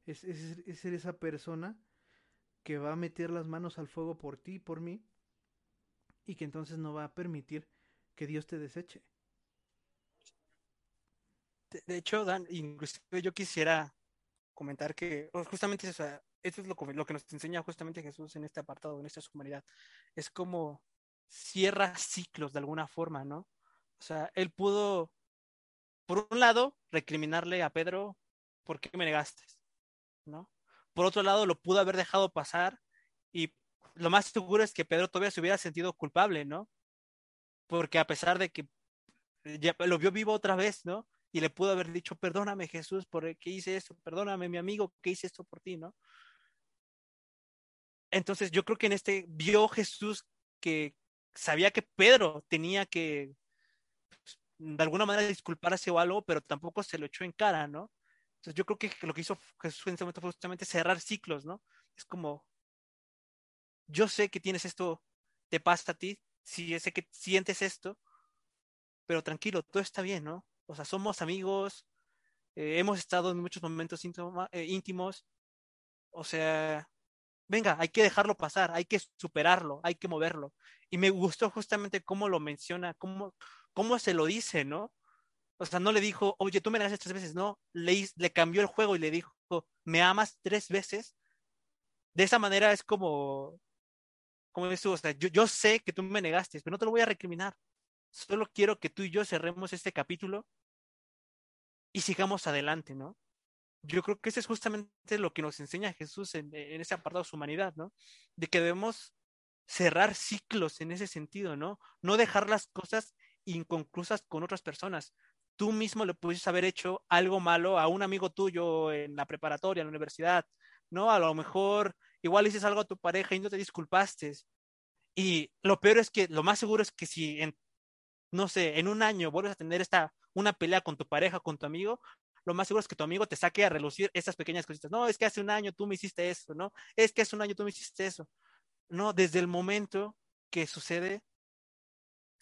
es, ser esa persona que va a meter las manos al fuego por ti y por mí, y que entonces no va a permitir que Dios te deseche. De, de hecho, Dan, inclusive yo quisiera comentar que oh, justamente eso, esto es lo, lo, que nos enseña justamente Jesús en este apartado, en esta humanidad. Es como cierra ciclos de alguna forma, ¿no? O sea, él pudo, por un lado, recriminarle a Pedro, ¿por qué me negaste? ¿No? Por otro lado, lo pudo haber dejado pasar y lo más seguro es que Pedro todavía se hubiera sentido culpable, ¿no? Porque a pesar de que ya lo vio vivo otra vez, ¿no? Y le pudo haber dicho, perdóname Jesús por que hice esto, perdóname mi amigo que hice esto por ti, ¿no? Entonces yo creo que en este vio Jesús que sabía que Pedro tenía que pues, de alguna manera disculparse o algo, pero tampoco se lo echó en cara, ¿no? Entonces yo creo que lo que hizo Jesús en ese momento fue justamente cerrar ciclos, ¿no? Es como, yo sé que tienes esto, te pasa a ti, sí, sé que sientes esto, pero tranquilo, todo está bien, ¿no? O sea, somos amigos, eh, hemos estado en muchos momentos eh, íntimos, o sea, venga, hay que dejarlo pasar, hay que superarlo, hay que moverlo. Y me gustó justamente cómo lo menciona, cómo, cómo se lo dice, ¿no? O sea, no le dijo, oye, tú me das tres veces, no, le, le cambió el juego y le dijo, ¿me amas tres veces? De esa manera es como, como dices tú, o sea, yo, yo sé que tú me negaste, pero no te lo voy a recriminar. Solo quiero que tú y yo cerremos este capítulo y sigamos adelante, ¿no? Yo creo que eso es justamente lo que nos enseña Jesús en, en ese apartado de su humanidad, ¿no? De que debemos cerrar ciclos en ese sentido, ¿no? No dejar las cosas inconclusas con otras personas. Tú mismo le pudiste haber hecho algo malo a un amigo tuyo en la preparatoria, en la universidad, ¿no? A lo mejor igual dices algo a tu pareja y no te disculpaste. Y lo peor es que lo más seguro es que si en, no sé, en un año vuelves a tener esta, una pelea con tu pareja, con tu amigo, lo más seguro es que tu amigo te saque a relucir esas pequeñas cositas. No, es que hace un año tú me hiciste eso, ¿no? Es que hace un año tú me hiciste eso. No, desde el momento que sucede,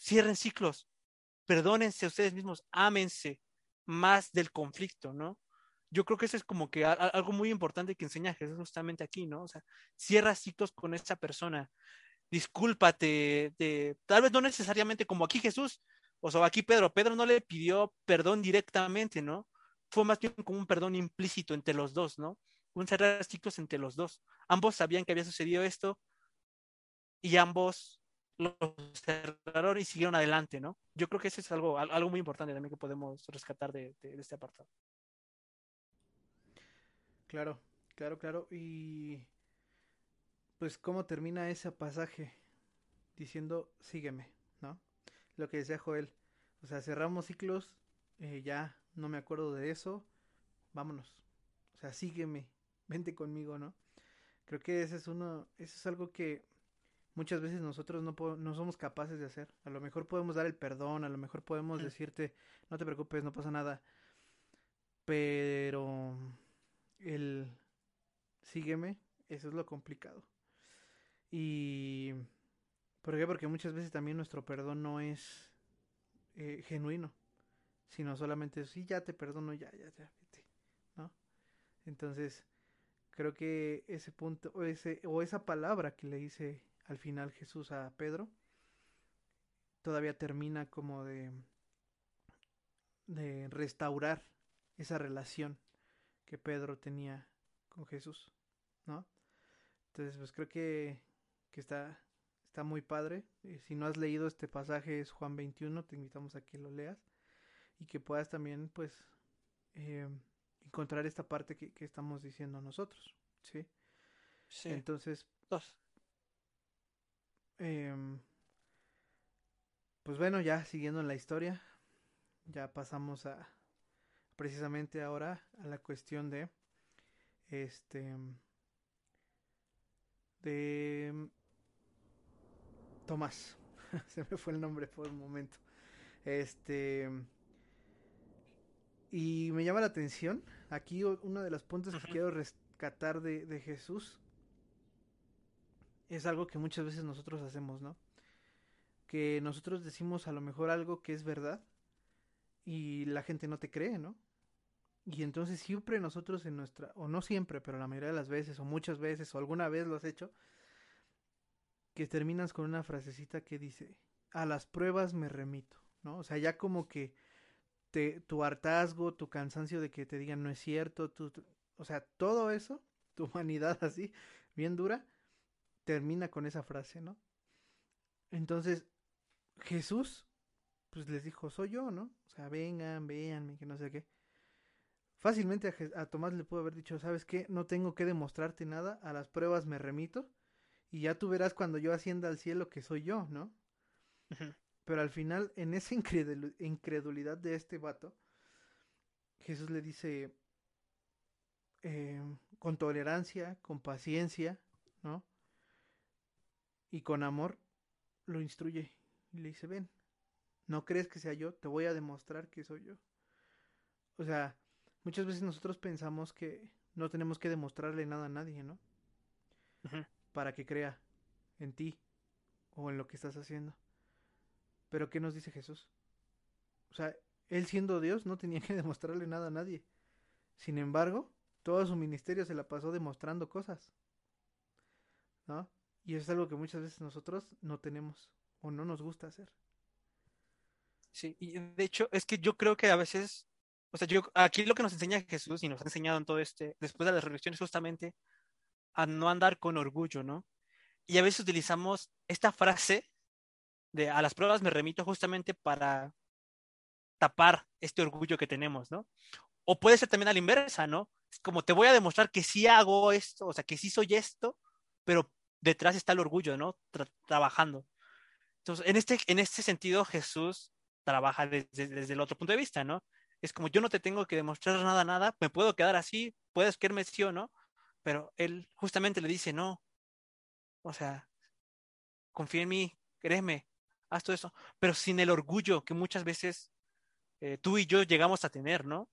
cierren ciclos, perdónense ustedes mismos, ámense más del conflicto, ¿no? yo creo que eso es como que algo muy importante que enseña Jesús justamente aquí, ¿no? O sea, cierra ciclos con esa persona, discúlpate, tal vez no necesariamente como aquí Jesús, o sea, aquí Pedro, Pedro no le pidió perdón directamente, ¿no? Fue más bien como un perdón implícito entre los dos, ¿no? Un cerrar ciclos entre los dos. Ambos sabían que había sucedido esto y ambos lo cerraron y siguieron adelante, ¿no? Yo creo que eso es algo, algo muy importante también que podemos rescatar de, de, de este apartado. Claro. Claro, claro. Y pues cómo termina ese pasaje diciendo, sígueme, ¿no? Lo que decía Joel. O sea, cerramos ciclos, eh, ya no me acuerdo de eso, vámonos. O sea, sígueme, <laughs> vente conmigo, ¿no? Creo que ese es uno, eso es algo que muchas veces nosotros no, no somos capaces de hacer. A lo mejor podemos dar el perdón, a lo mejor podemos decirte, no te preocupes, no pasa nada. Pero el sígueme, eso es lo complicado. Y ¿por qué? Porque muchas veces también nuestro perdón no es eh, genuino, sino solamente sí, ya te perdono, ya, ya, ya, vete, ¿no? Entonces, creo que ese punto, o, ese, o esa palabra que le dice al final Jesús a Pedro, todavía termina como de, de restaurar esa relación que Pedro tenía con Jesús, ¿no? Entonces, pues creo que, que está, está muy padre. Eh, si no has leído este pasaje, es Juan 21, te invitamos a que lo leas y que puedas también, pues, eh, encontrar esta parte que, que, estamos diciendo nosotros, ¿sí? Sí. Entonces, Dos. Em, pues bueno, ya siguiendo en la historia, ya pasamos a precisamente ahora a la cuestión de este de Tomás. <laughs> Se me fue el nombre por un momento. Este y me llama la atención aquí uno de los puntos que quiero rescatar de, de Jesús es algo que muchas veces nosotros hacemos, ¿no? Que nosotros decimos a lo mejor algo que es verdad y la gente no te cree, ¿no? Y entonces siempre nosotros en nuestra, o no siempre, pero la mayoría de las veces, o muchas veces, o alguna vez lo has hecho, que terminas con una frasecita que dice, a las pruebas me remito, ¿no? O sea, ya como que te, tu hartazgo, tu cansancio de que te digan no es cierto, tu, o sea, todo eso, <laughs> tu humanidad así, bien dura, termina con esa frase, ¿no? Entonces, Jesús, pues les dijo, soy yo, ¿no? O sea, vengan, véanme, que no sé qué. Fácilmente a, a, Tomás le pudo haber dicho, ¿sabes qué? No tengo que demostrarte nada, a las pruebas me remito, y ya tú verás cuando yo ascienda al cielo que soy yo, ¿no? Uh -huh. Pero al final, en esa incredul incredulidad de este vato, Jesús le dice, eh, con tolerancia, con paciencia, ¿no? y con amor lo instruye y le dice, ven, no crees que sea yo, te voy a demostrar que soy yo. O sea, muchas veces nosotros pensamos que no tenemos que demostrarle nada a nadie, ¿no? Uh -huh. Para que crea en ti o en lo que estás haciendo. Pero ¿qué nos dice Jesús? O sea, él siendo Dios no tenía que <laughs> demostrarle nada a nadie. Sin embargo, todo su ministerio se la pasó demostrando cosas. ¿No? Y eso es algo que muchas veces nosotros no tenemos o no nos gusta hacer. Sí, y de hecho es que yo creo que a veces, o sea, yo aquí lo que nos enseña Jesús y nos ha enseñado en todo este, después de la resurrección es justamente a no andar con orgullo, ¿no? Y a veces utilizamos esta frase de a las pruebas me remito justamente para tapar este orgullo que tenemos, ¿no? O puede ser también a la inversa, ¿no? Como te voy a demostrar que sí hago esto, o sea, que sí soy esto, pero detrás está el orgullo, ¿no? Tra trabajando. Entonces, en este, en este sentido, Jesús trabaja desde, desde, el otro punto de vista, ¿no? Es como yo no te tengo que demostrar nada, nada, me puedo quedar así, puedes quererme sí o no, pero él justamente le dice, no, o sea, confía en mí, créeme, haz todo eso, pero sin el orgullo que muchas veces eh, tú y yo llegamos a tener, ¿no?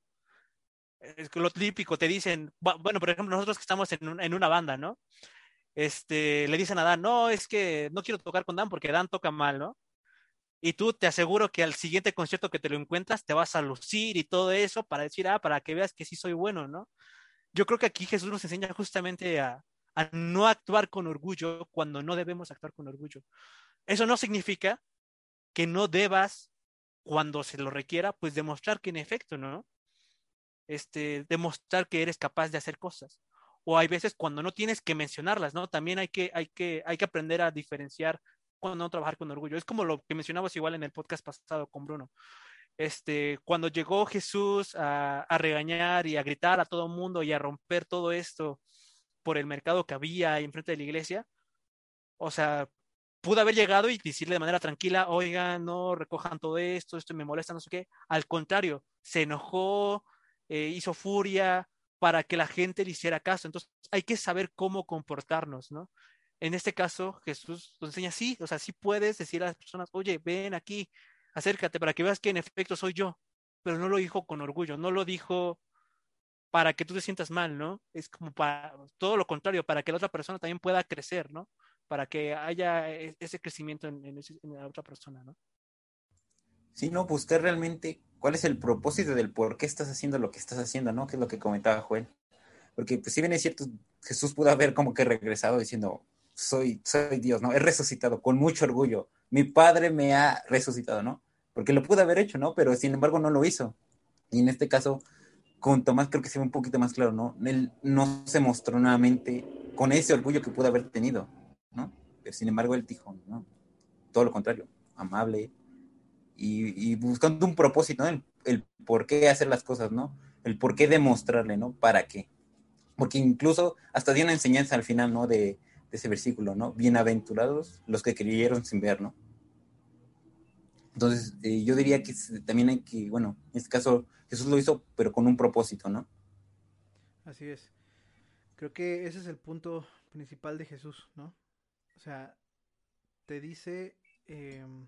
Es lo típico, te dicen, bueno, por ejemplo, nosotros que estamos en, en una banda, ¿no? este, le dicen a Dan, no, es que no quiero tocar con Dan porque Dan toca mal, ¿no? Y tú te aseguro que al siguiente concierto que te lo encuentras te vas a lucir y todo eso para decir, ah, para que veas que sí soy bueno, ¿no? Yo creo que aquí Jesús nos enseña justamente a, a no actuar con orgullo cuando no debemos actuar con orgullo. Eso no significa que no debas, cuando se lo requiera, pues demostrar que en efecto, ¿no? Este, demostrar que eres capaz de hacer cosas o hay veces cuando no tienes que mencionarlas, ¿no? También hay que, hay que, hay que aprender a diferenciar cuando no trabajar con orgullo. Es como lo que mencionabas igual en el podcast pasado con Bruno. Este, cuando llegó Jesús a, regañar y a gritar a todo el mundo y a romper todo esto por el mercado que había enfrente de la iglesia. O sea, pudo haber llegado y decirle de manera tranquila, oigan, no recojan todo esto, esto me molesta, no sé qué. Al contrario, se enojó, eh, hizo furia para que la gente le hiciera caso. Entonces, hay que saber cómo comportarnos, ¿no? En este caso, Jesús nos enseña, sí, o sea, sí puedes decir a las personas, oye, ven aquí, acércate para que veas que en efecto soy yo, pero no lo dijo con orgullo, no lo dijo para que tú te sientas mal, ¿no? Es como para todo lo contrario, para que la otra persona también pueda crecer, ¿no? para que haya e-, ese crecimiento en, la otra persona, ¿no? Sí, no, buscar realmente cuál es el propósito del por qué estás haciendo lo que estás haciendo, ¿no? Que es lo que comentaba Joel. Porque pues, si bien es cierto, Jesús pudo haber como que regresado diciendo, soy, soy Dios, ¿no? He resucitado con mucho orgullo. Mi Padre me ha resucitado, ¿no? Porque lo pudo haber hecho, ¿no? Pero sin embargo no lo hizo. Y en este caso, con Tomás creo que se ve un poquito más claro, ¿no? Él no se mostró nuevamente con ese orgullo que pudo haber tenido. ¿no? Pero sin embargo, él dijo, ¿no? Todo lo contrario, amable y, buscando un propósito, el, por qué hacer las cosas, ¿no? El por qué demostrarle, ¿no? ¿Para qué? Porque incluso hasta dio una enseñanza al final, ¿no? De, ese versículo, ¿no? Bienaventurados los que creyeron sin ver, ¿no? Entonces, eh, yo diría que también hay que, bueno, en este caso Jesús lo hizo, pero con un propósito, ¿no? Así es. Creo que ese es el punto principal de Jesús, ¿no? O sea, te dice em,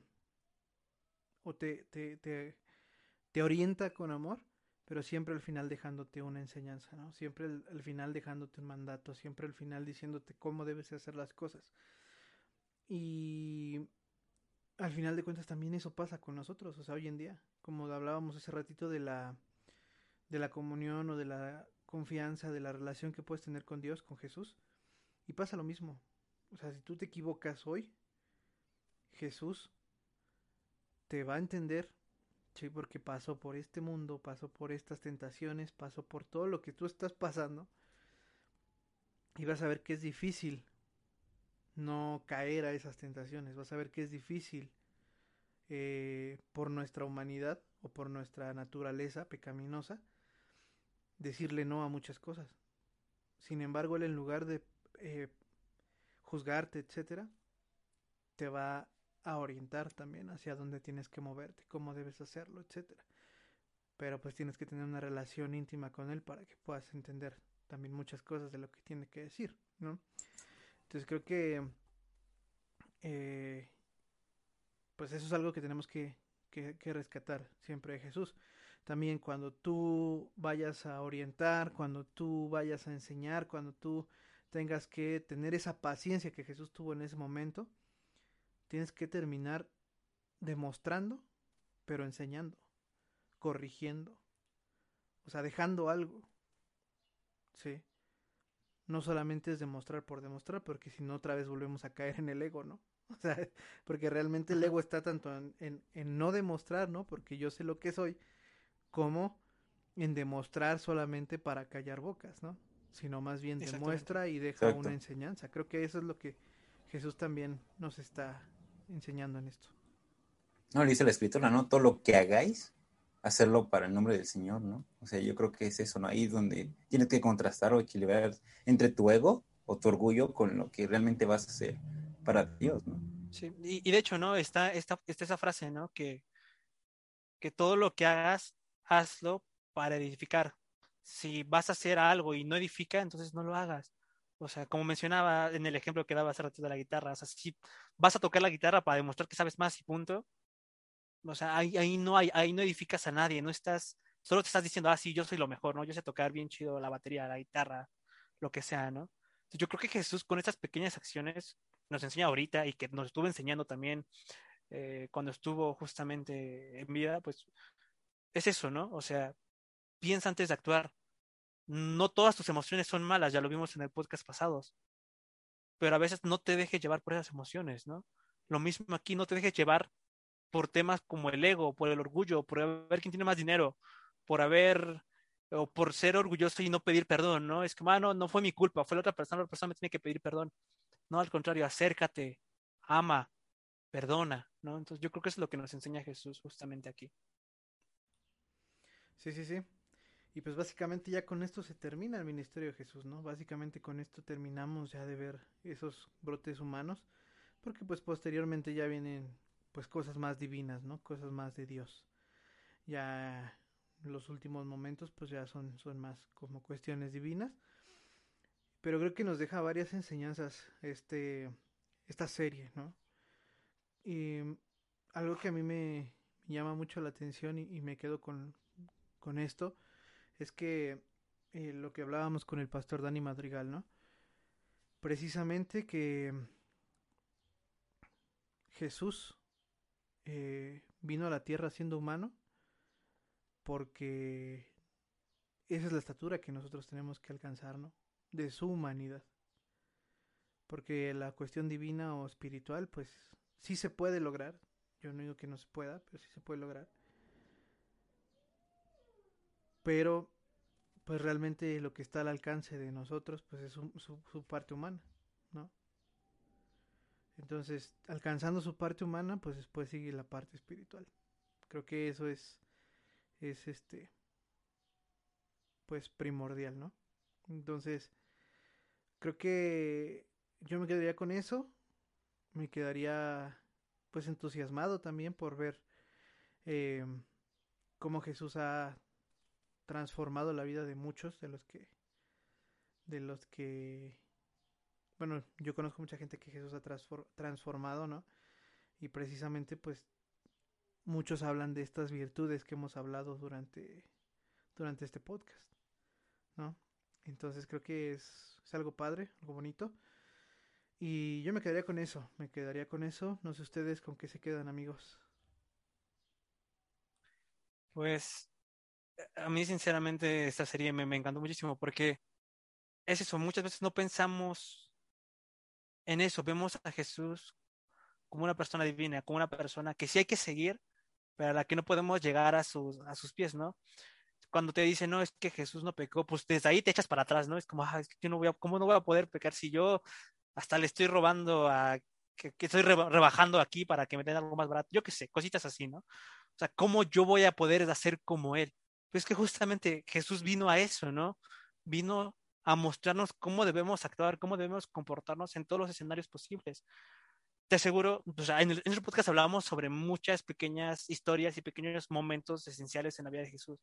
o te, te, te, orienta con amor, pero siempre al final dejándote una enseñanza, ¿no? Siempre al, final dejándote un mandato, siempre al final diciéndote cómo debes hacer las cosas. Y al final de cuentas también eso pasa con nosotros, o sea, hoy en día, como hablábamos hace ratito de la de la comunión o de la confianza, de la relación que puedes tener con Dios, con Jesús, y pasa lo mismo. O sea, si tú te equivocas hoy, Jesús te va a entender, sí, porque pasó por este mundo, pasó por estas tentaciones, pasó por todo lo que tú estás pasando. Y vas a ver que es difícil no caer a esas tentaciones. Vas a ver que es difícil eh, por nuestra humanidad o por nuestra naturaleza pecaminosa decirle no a muchas cosas. Sin embargo, él en lugar de eh, juzgarte, etcétera, te va a orientar también hacia dónde tienes que moverte, cómo debes hacerlo, etcétera. Pero pues tienes que tener una relación íntima con él para que puedas entender también muchas cosas de lo que tiene que decir, ¿no? Entonces creo que eh, pues eso es algo que tenemos que, que, que rescatar siempre de Jesús. También cuando tú vayas a orientar, cuando tú vayas a enseñar, cuando tú tengas que tener esa paciencia que Jesús tuvo en ese momento, tienes que terminar demostrando, pero enseñando, corrigiendo, o sea, dejando algo. Sí. No solamente es demostrar por demostrar, porque si no otra vez volvemos a caer en el ego, ¿no? <laughs> O sea, porque realmente el ego está tanto en, en, en no demostrar, ¿no? Porque yo sé lo que soy, como en demostrar solamente para callar bocas, ¿no? sino más bien demuestra y deja una enseñanza. Creo que eso es lo que Jesús también nos está enseñando en esto. No, le dice la escritura, ¿no? Todo lo que hagáis, hacerlo para el nombre del Señor, ¿no? O sea, yo creo que es eso, ¿no? Ahí donde tienes que contrastar o equilibrar entre tu ego o tu orgullo con lo que realmente vas a hacer para Dios, ¿no? Sí, y, de hecho, ¿no? Está, está, está esa frase, ¿no? Que, que todo lo que hagas, hazlo para edificar si vas a hacer algo y no edifica, entonces no lo hagas. O sea, como mencionaba en el ejemplo que daba hace rato de la guitarra, o sea, si vas a tocar la guitarra para demostrar que sabes más y punto, o sea, ahí, ahí, no hay, ahí no edificas a nadie, no estás, solo te estás diciendo, ah, sí, yo soy lo mejor, ¿no? Yo sé tocar bien chido la batería, la guitarra, lo que sea, ¿no? Yo creo que Jesús con estas pequeñas acciones nos enseña ahorita y que nos estuvo enseñando también eh, cuando estuvo justamente en vida, pues es eso, ¿no? O sea, piensa antes de actuar. No todas tus emociones son malas, ya lo vimos en el podcast pasados. Pero a veces no te dejes llevar por esas emociones, ¿no? Lo mismo aquí, no te dejes llevar por temas como el ego, por el orgullo, por ver quién tiene más dinero, por haber o por ser orgulloso y no pedir perdón, ¿no? Es que, mano, no fue mi culpa, fue la otra persona, la otra persona me tiene que pedir perdón. No, al contrario, acércate, ama, perdona, ¿no? Entonces yo creo que eso es lo que nos enseña Jesús justamente aquí. Sí, sí, sí. Y pues básicamente ya con esto se termina el ministerio de Jesús, ¿no? Básicamente con esto terminamos ya de ver esos brotes humanos, porque pues posteriormente ya vienen pues cosas más divinas, ¿no? Cosas más de Dios. Ya los últimos momentos pues ya son, son más como cuestiones divinas. Pero creo que nos deja varias enseñanzas este, esta serie, ¿no? Y algo que a mí me llama mucho la atención y, me quedo con, con esto es que eh, lo que hablábamos con el pastor Dani Madrigal, ¿no? Precisamente que Jesús eh, vino a la tierra siendo humano porque esa es la estatura que nosotros tenemos que alcanzar, ¿no? De su humanidad. Porque la cuestión divina o espiritual, pues sí se puede lograr. Yo no digo que no se pueda, pero sí se puede lograr. Pero, pues realmente lo que está al alcance de nosotros, pues es su, su parte humana, ¿no? Entonces, alcanzando su parte humana, pues después sigue la parte espiritual. Creo que eso es, es este, pues primordial, ¿no? Entonces, creo que yo me quedaría con eso. Me quedaría, pues, entusiasmado también por ver eh, cómo Jesús ha transformado la vida de muchos de los que, de los que bueno, yo conozco mucha gente que Jesús ha transformado, ¿no? Y precisamente pues muchos hablan de estas virtudes que hemos hablado durante, durante este podcast, ¿no? Entonces creo que es, es algo padre, algo bonito. Y yo me quedaría con eso, me quedaría con eso. No sé ustedes con qué se quedan amigos. Pues a mí sinceramente esta serie me, me encantó muchísimo porque es eso, muchas veces no pensamos en eso vemos a Jesús como una persona divina, como una persona que sí hay que seguir, pero a la que no podemos llegar a sus, a sus pies, ¿no? Cuando te dicen, no, es que Jesús no pecó, pues desde ahí te echas para atrás, ¿no? Es como, ah, yo no voy a, ¿cómo no voy a poder pecar si yo hasta le estoy robando a, que, estoy rebajando aquí para que me den algo más barato? Yo qué sé, cositas así, ¿no? O sea, ¿cómo yo voy a poder hacer como Él? Pues que justamente Jesús vino a eso, ¿no? Vino a mostrarnos cómo debemos actuar, cómo debemos comportarnos en todos los escenarios posibles. Te aseguro, en, el, en podcast hablábamos sobre muchas pequeñas historias y pequeños momentos esenciales en la vida de Jesús,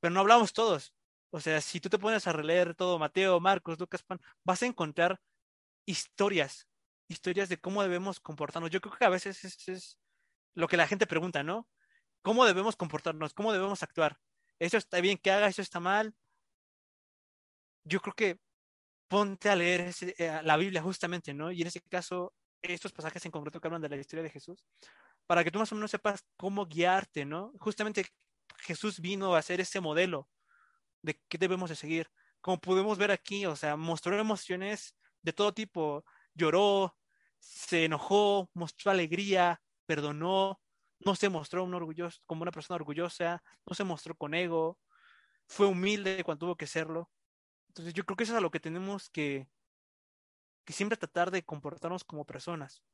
pero no hablamos todos. O sea, si tú te pones a releer todo Mateo, Marcos, Lucas, Juan, vas a encontrar historias, historias de cómo debemos comportarnos. Yo creo que a veces es, es lo que la gente pregunta, ¿no? ¿Cómo debemos comportarnos? ¿Cómo debemos actuar? ¿Eso está bien que haga? ¿Eso está mal? Yo creo que ponte a leer eh, la Biblia justamente, ¿no? Y en ese caso, estos pasajes en concreto que hablan de la historia de Jesús, para que tú más o menos sepas cómo guiarte, ¿no? Justamente Jesús vino a ser ese modelo de qué debemos de seguir. Como podemos ver aquí, o sea, mostró emociones de todo tipo, lloró, se enojó, mostró alegría, perdonó, no se mostró un orgulloso, como una persona orgullosa, no se mostró con ego, fue humilde cuando tuvo que serlo. Entonces yo creo que eso es a lo que tenemos que, que siempre tratar de comportarnos como personas.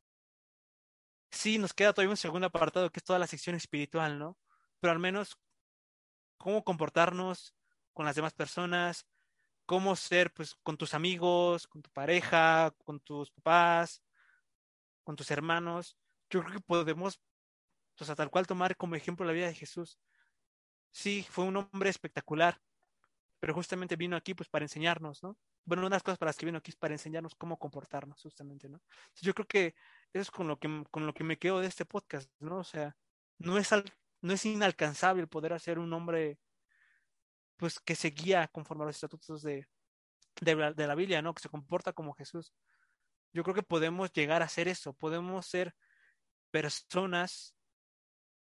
Sí, nos queda todavía un segundo apartado que es toda la sección espiritual, ¿no? Pero al menos cómo comportarnos con las demás personas, cómo ser pues con tus amigos, con tu pareja, con tus papás, con tus hermanos. Yo creo que podemos, pues a tal cual tomar como ejemplo la vida de Jesús. Sí, fue un hombre espectacular, pero justamente vino aquí pues para enseñarnos, ¿no? Bueno, una de las cosas para las que vino aquí es para enseñarnos cómo comportarnos, justamente, ¿no? yo creo que eso es con lo que, con lo que me quedo de este podcast, ¿no? O sea, no es, no es inalcanzable el poder hacer un hombre, pues, que se guía conforme a los estatutos de, de, de la Biblia, ¿no? Que se comporta como Jesús. Yo creo que podemos llegar a hacer eso, podemos ser personas,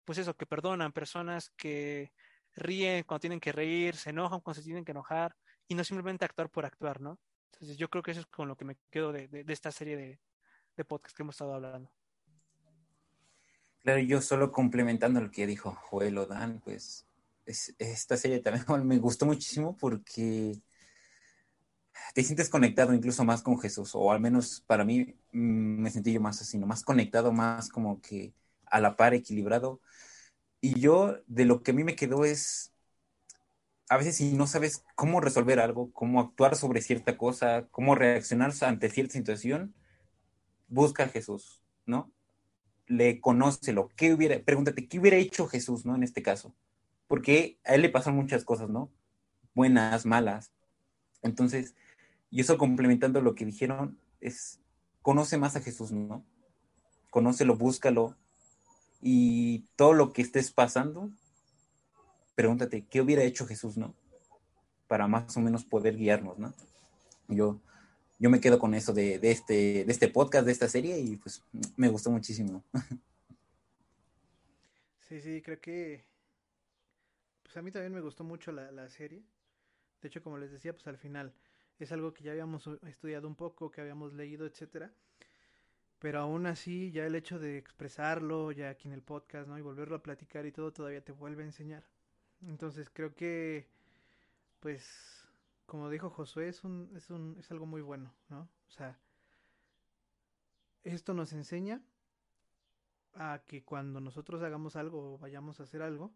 pues eso, que perdonan, personas que ríen cuando tienen que reír, se enojan cuando se tienen que enojar y no simplemente actuar por actuar, ¿no? Entonces yo creo que eso es con lo que me quedo de, de, esta serie de, de podcasts que hemos estado hablando. Claro, yo solo complementando lo que dijo Joel Odan, pues esta serie también <laughs> me gustó muchísimo porque te sientes conectado incluso más con Jesús, o al menos para mí mm, me sentí yo más así, ¿no? más conectado, más como que a la par, equilibrado, y yo, de lo que a mí me quedó es, a veces si no sabes cómo resolver algo, cómo actuar sobre cierta cosa, cómo reaccionar ante cierta situación, busca a Jesús, ¿no? Le conócelo. ¿Qué hubiera, pregúntate, ¿qué hubiera hecho Jesús, ¿no? En este caso. Porque a él le pasan muchas cosas, ¿no? Buenas, malas. Entonces, y eso complementando lo que dijeron, es, conoce más a Jesús, ¿no? Conócelo, búscalo. Y todo lo que estés pasando, pregúntate, ¿qué hubiera hecho Jesús, no? Para más o menos poder guiarnos, ¿no? Yo, yo me quedo con eso de, este, de este podcast, de esta serie, y pues me gustó muchísimo. <laughs> Sí, sí, creo que pues a mí también me gustó mucho la, la serie. De hecho, como les decía, pues al final es algo que ya habíamos estudiado un poco, que habíamos leído, etcétera. Pero aún así, ya el hecho de expresarlo, ya aquí en el podcast, ¿no? Y volverlo a platicar y todo, todavía te vuelve a enseñar. Entonces creo que, pues, como dijo Josué, es, un, es, un, es algo muy bueno, ¿no? O sea, esto nos enseña a que cuando nosotros hagamos algo o vayamos a hacer algo,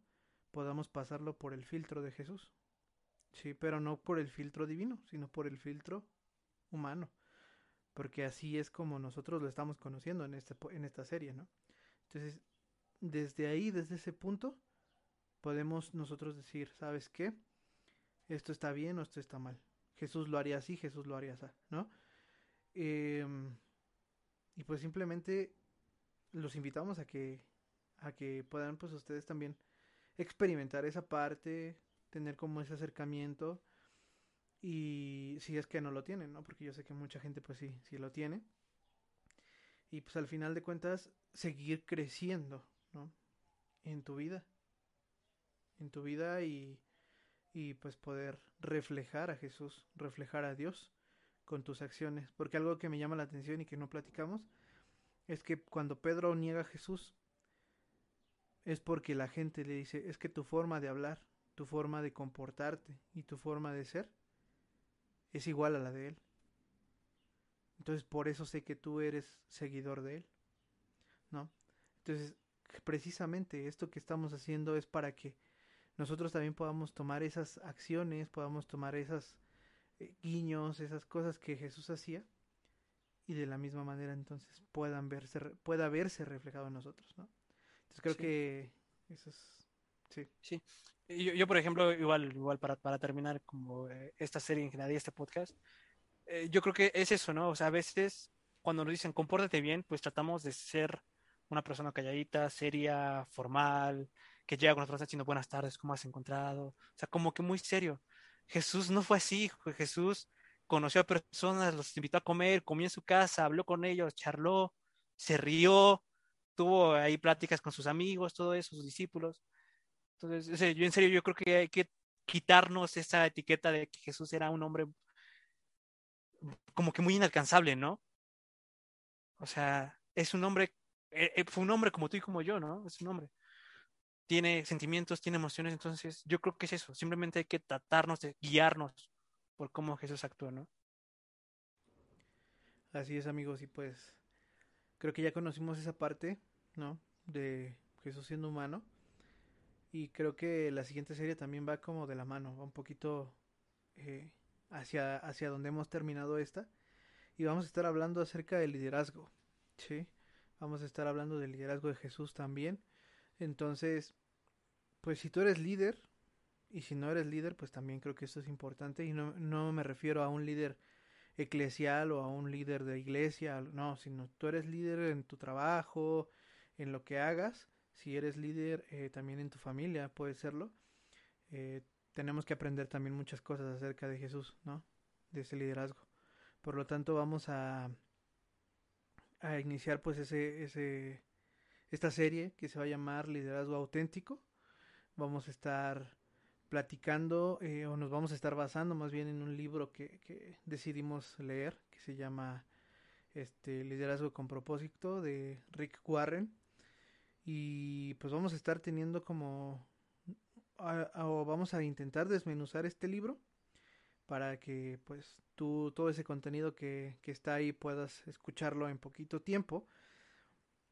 podamos pasarlo por el filtro de Jesús. Sí, pero no por el filtro divino, sino por el filtro humano. Porque así es como nosotros lo estamos conociendo en, este, en esta serie, ¿no? Entonces, desde ahí, desde ese punto, podemos nosotros decir, ¿sabes qué? Esto está bien o esto está mal. Jesús lo haría así, Jesús lo haría así, ¿no? Em, y pues simplemente los invitamos a que, a que puedan pues ustedes también experimentar esa parte, tener como ese acercamiento y si es que no lo tienen, ¿no? Porque yo sé que mucha gente pues sí, sí lo tiene. Y pues al final de cuentas seguir creciendo, ¿no? En tu vida. En tu vida y, y pues poder reflejar a Jesús, reflejar a Dios con tus acciones. Porque algo que me llama la atención y que no platicamos es que cuando Pedro niega a Jesús es porque la gente le dice, es que tu forma de hablar, tu forma de comportarte y tu forma de ser es igual a la de Él. Entonces por eso sé que tú eres seguidor de Él. ¿No? Entonces, precisamente esto que estamos haciendo es para que nosotros también podamos tomar esas acciones, podamos tomar esas eh, guiños, esas cosas que Jesús hacía y de la misma manera entonces puedan verse, pueda verse reflejado en nosotros, ¿no? Entonces creo que eso es, sí. Sí, yo, yo, por ejemplo, igual, igual para, para terminar como eh, esta serie en general y este podcast, eh, yo creo que es eso, ¿no? O sea, a veces cuando nos dicen compórtate bien, pues tratamos de ser una persona calladita, seria, formal, que llega con nosotros diciendo buenas tardes, ¿cómo has encontrado? O sea, como que muy serio. Jesús no fue así, Jesús conoció a personas, los invitó a comer, comió en su casa, habló con ellos, charló, se rió, tuvo ahí pláticas con sus amigos, todo eso, sus discípulos. Entonces, yo en serio, yo creo que hay que quitarnos esa etiqueta de que Jesús era un hombre como que muy inalcanzable, ¿no? O sea, es un hombre, eh, eh, fue un hombre como tú y como yo, ¿no? Es un hombre. Tiene sentimientos, tiene emociones, entonces yo creo que es eso. Simplemente hay que tratarnos de guiarnos por cómo Jesús actúa, ¿no? Así es, amigos, y pues creo que ya conocimos esa parte, ¿no? De Jesús siendo humano. Y creo que la siguiente serie también va como de la mano, va un poquito eh, hacia, hacia donde hemos terminado esta. Y vamos a estar hablando acerca del liderazgo. ¿sí? Vamos a estar hablando del liderazgo de Jesús también. Entonces, pues si tú eres líder, y si no eres líder, pues también creo que esto es importante. Y no, no me refiero a un líder eclesial o a un líder de iglesia, no, sino tú eres líder en tu trabajo, en lo que hagas si eres líder eh, también en tu familia, puede serlo. Eh, tenemos que aprender también muchas cosas acerca de Jesús, ¿no? De ese liderazgo. Por lo tanto, vamos a, a iniciar pues ese, ese, esta serie que se va a llamar Liderazgo Auténtico. Vamos a estar platicando eh, o nos vamos a estar basando más bien en un libro que, que decidimos leer que se llama este Liderazgo con propósito de Rick Warren y pues vamos a estar teniendo como o vamos a intentar desmenuzar este libro para que pues tú todo ese contenido que, que está ahí puedas escucharlo en poquito tiempo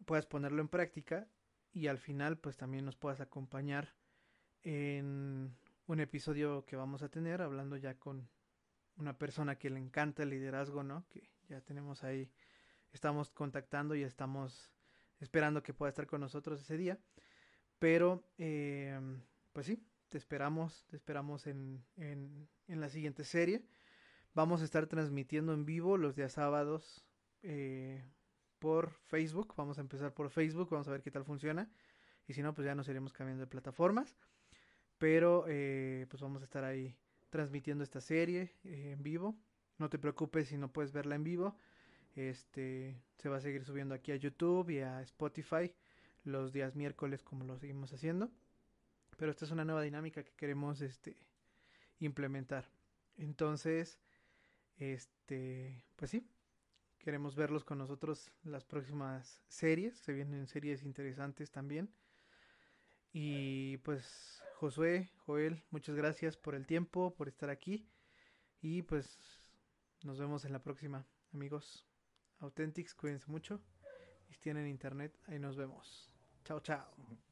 puedas ponerlo en práctica y al final pues también nos puedas acompañar en un episodio que vamos a tener hablando ya con una persona que le encanta el liderazgo, ¿no? Que ya tenemos ahí, estamos contactando y estamos esperando que pueda estar con nosotros ese día. Pero, eh, pues sí, te esperamos, te esperamos en, en, en, la siguiente serie. Vamos a estar transmitiendo en vivo los días sábados eh, por Facebook. Vamos a empezar por Facebook, vamos a ver qué tal funciona. Y si no, pues ya nos iremos cambiando de plataformas. Pero eh, pues vamos a estar ahí transmitiendo esta serie eh, en vivo. No te preocupes si no puedes verla en vivo. Este se va a seguir subiendo aquí a YouTube y a Spotify los días miércoles como lo seguimos haciendo. Pero esta es una nueva dinámica que queremos este implementar. Entonces, este, pues sí, queremos verlos con nosotros las próximas series. Se vienen series interesantes también. Y pues Josué, Joel, muchas gracias por el tiempo, por estar aquí. Y pues nos vemos en la próxima, amigos. Authentics, cuídense mucho. Y si tienen internet, ahí nos vemos. Chao, chao.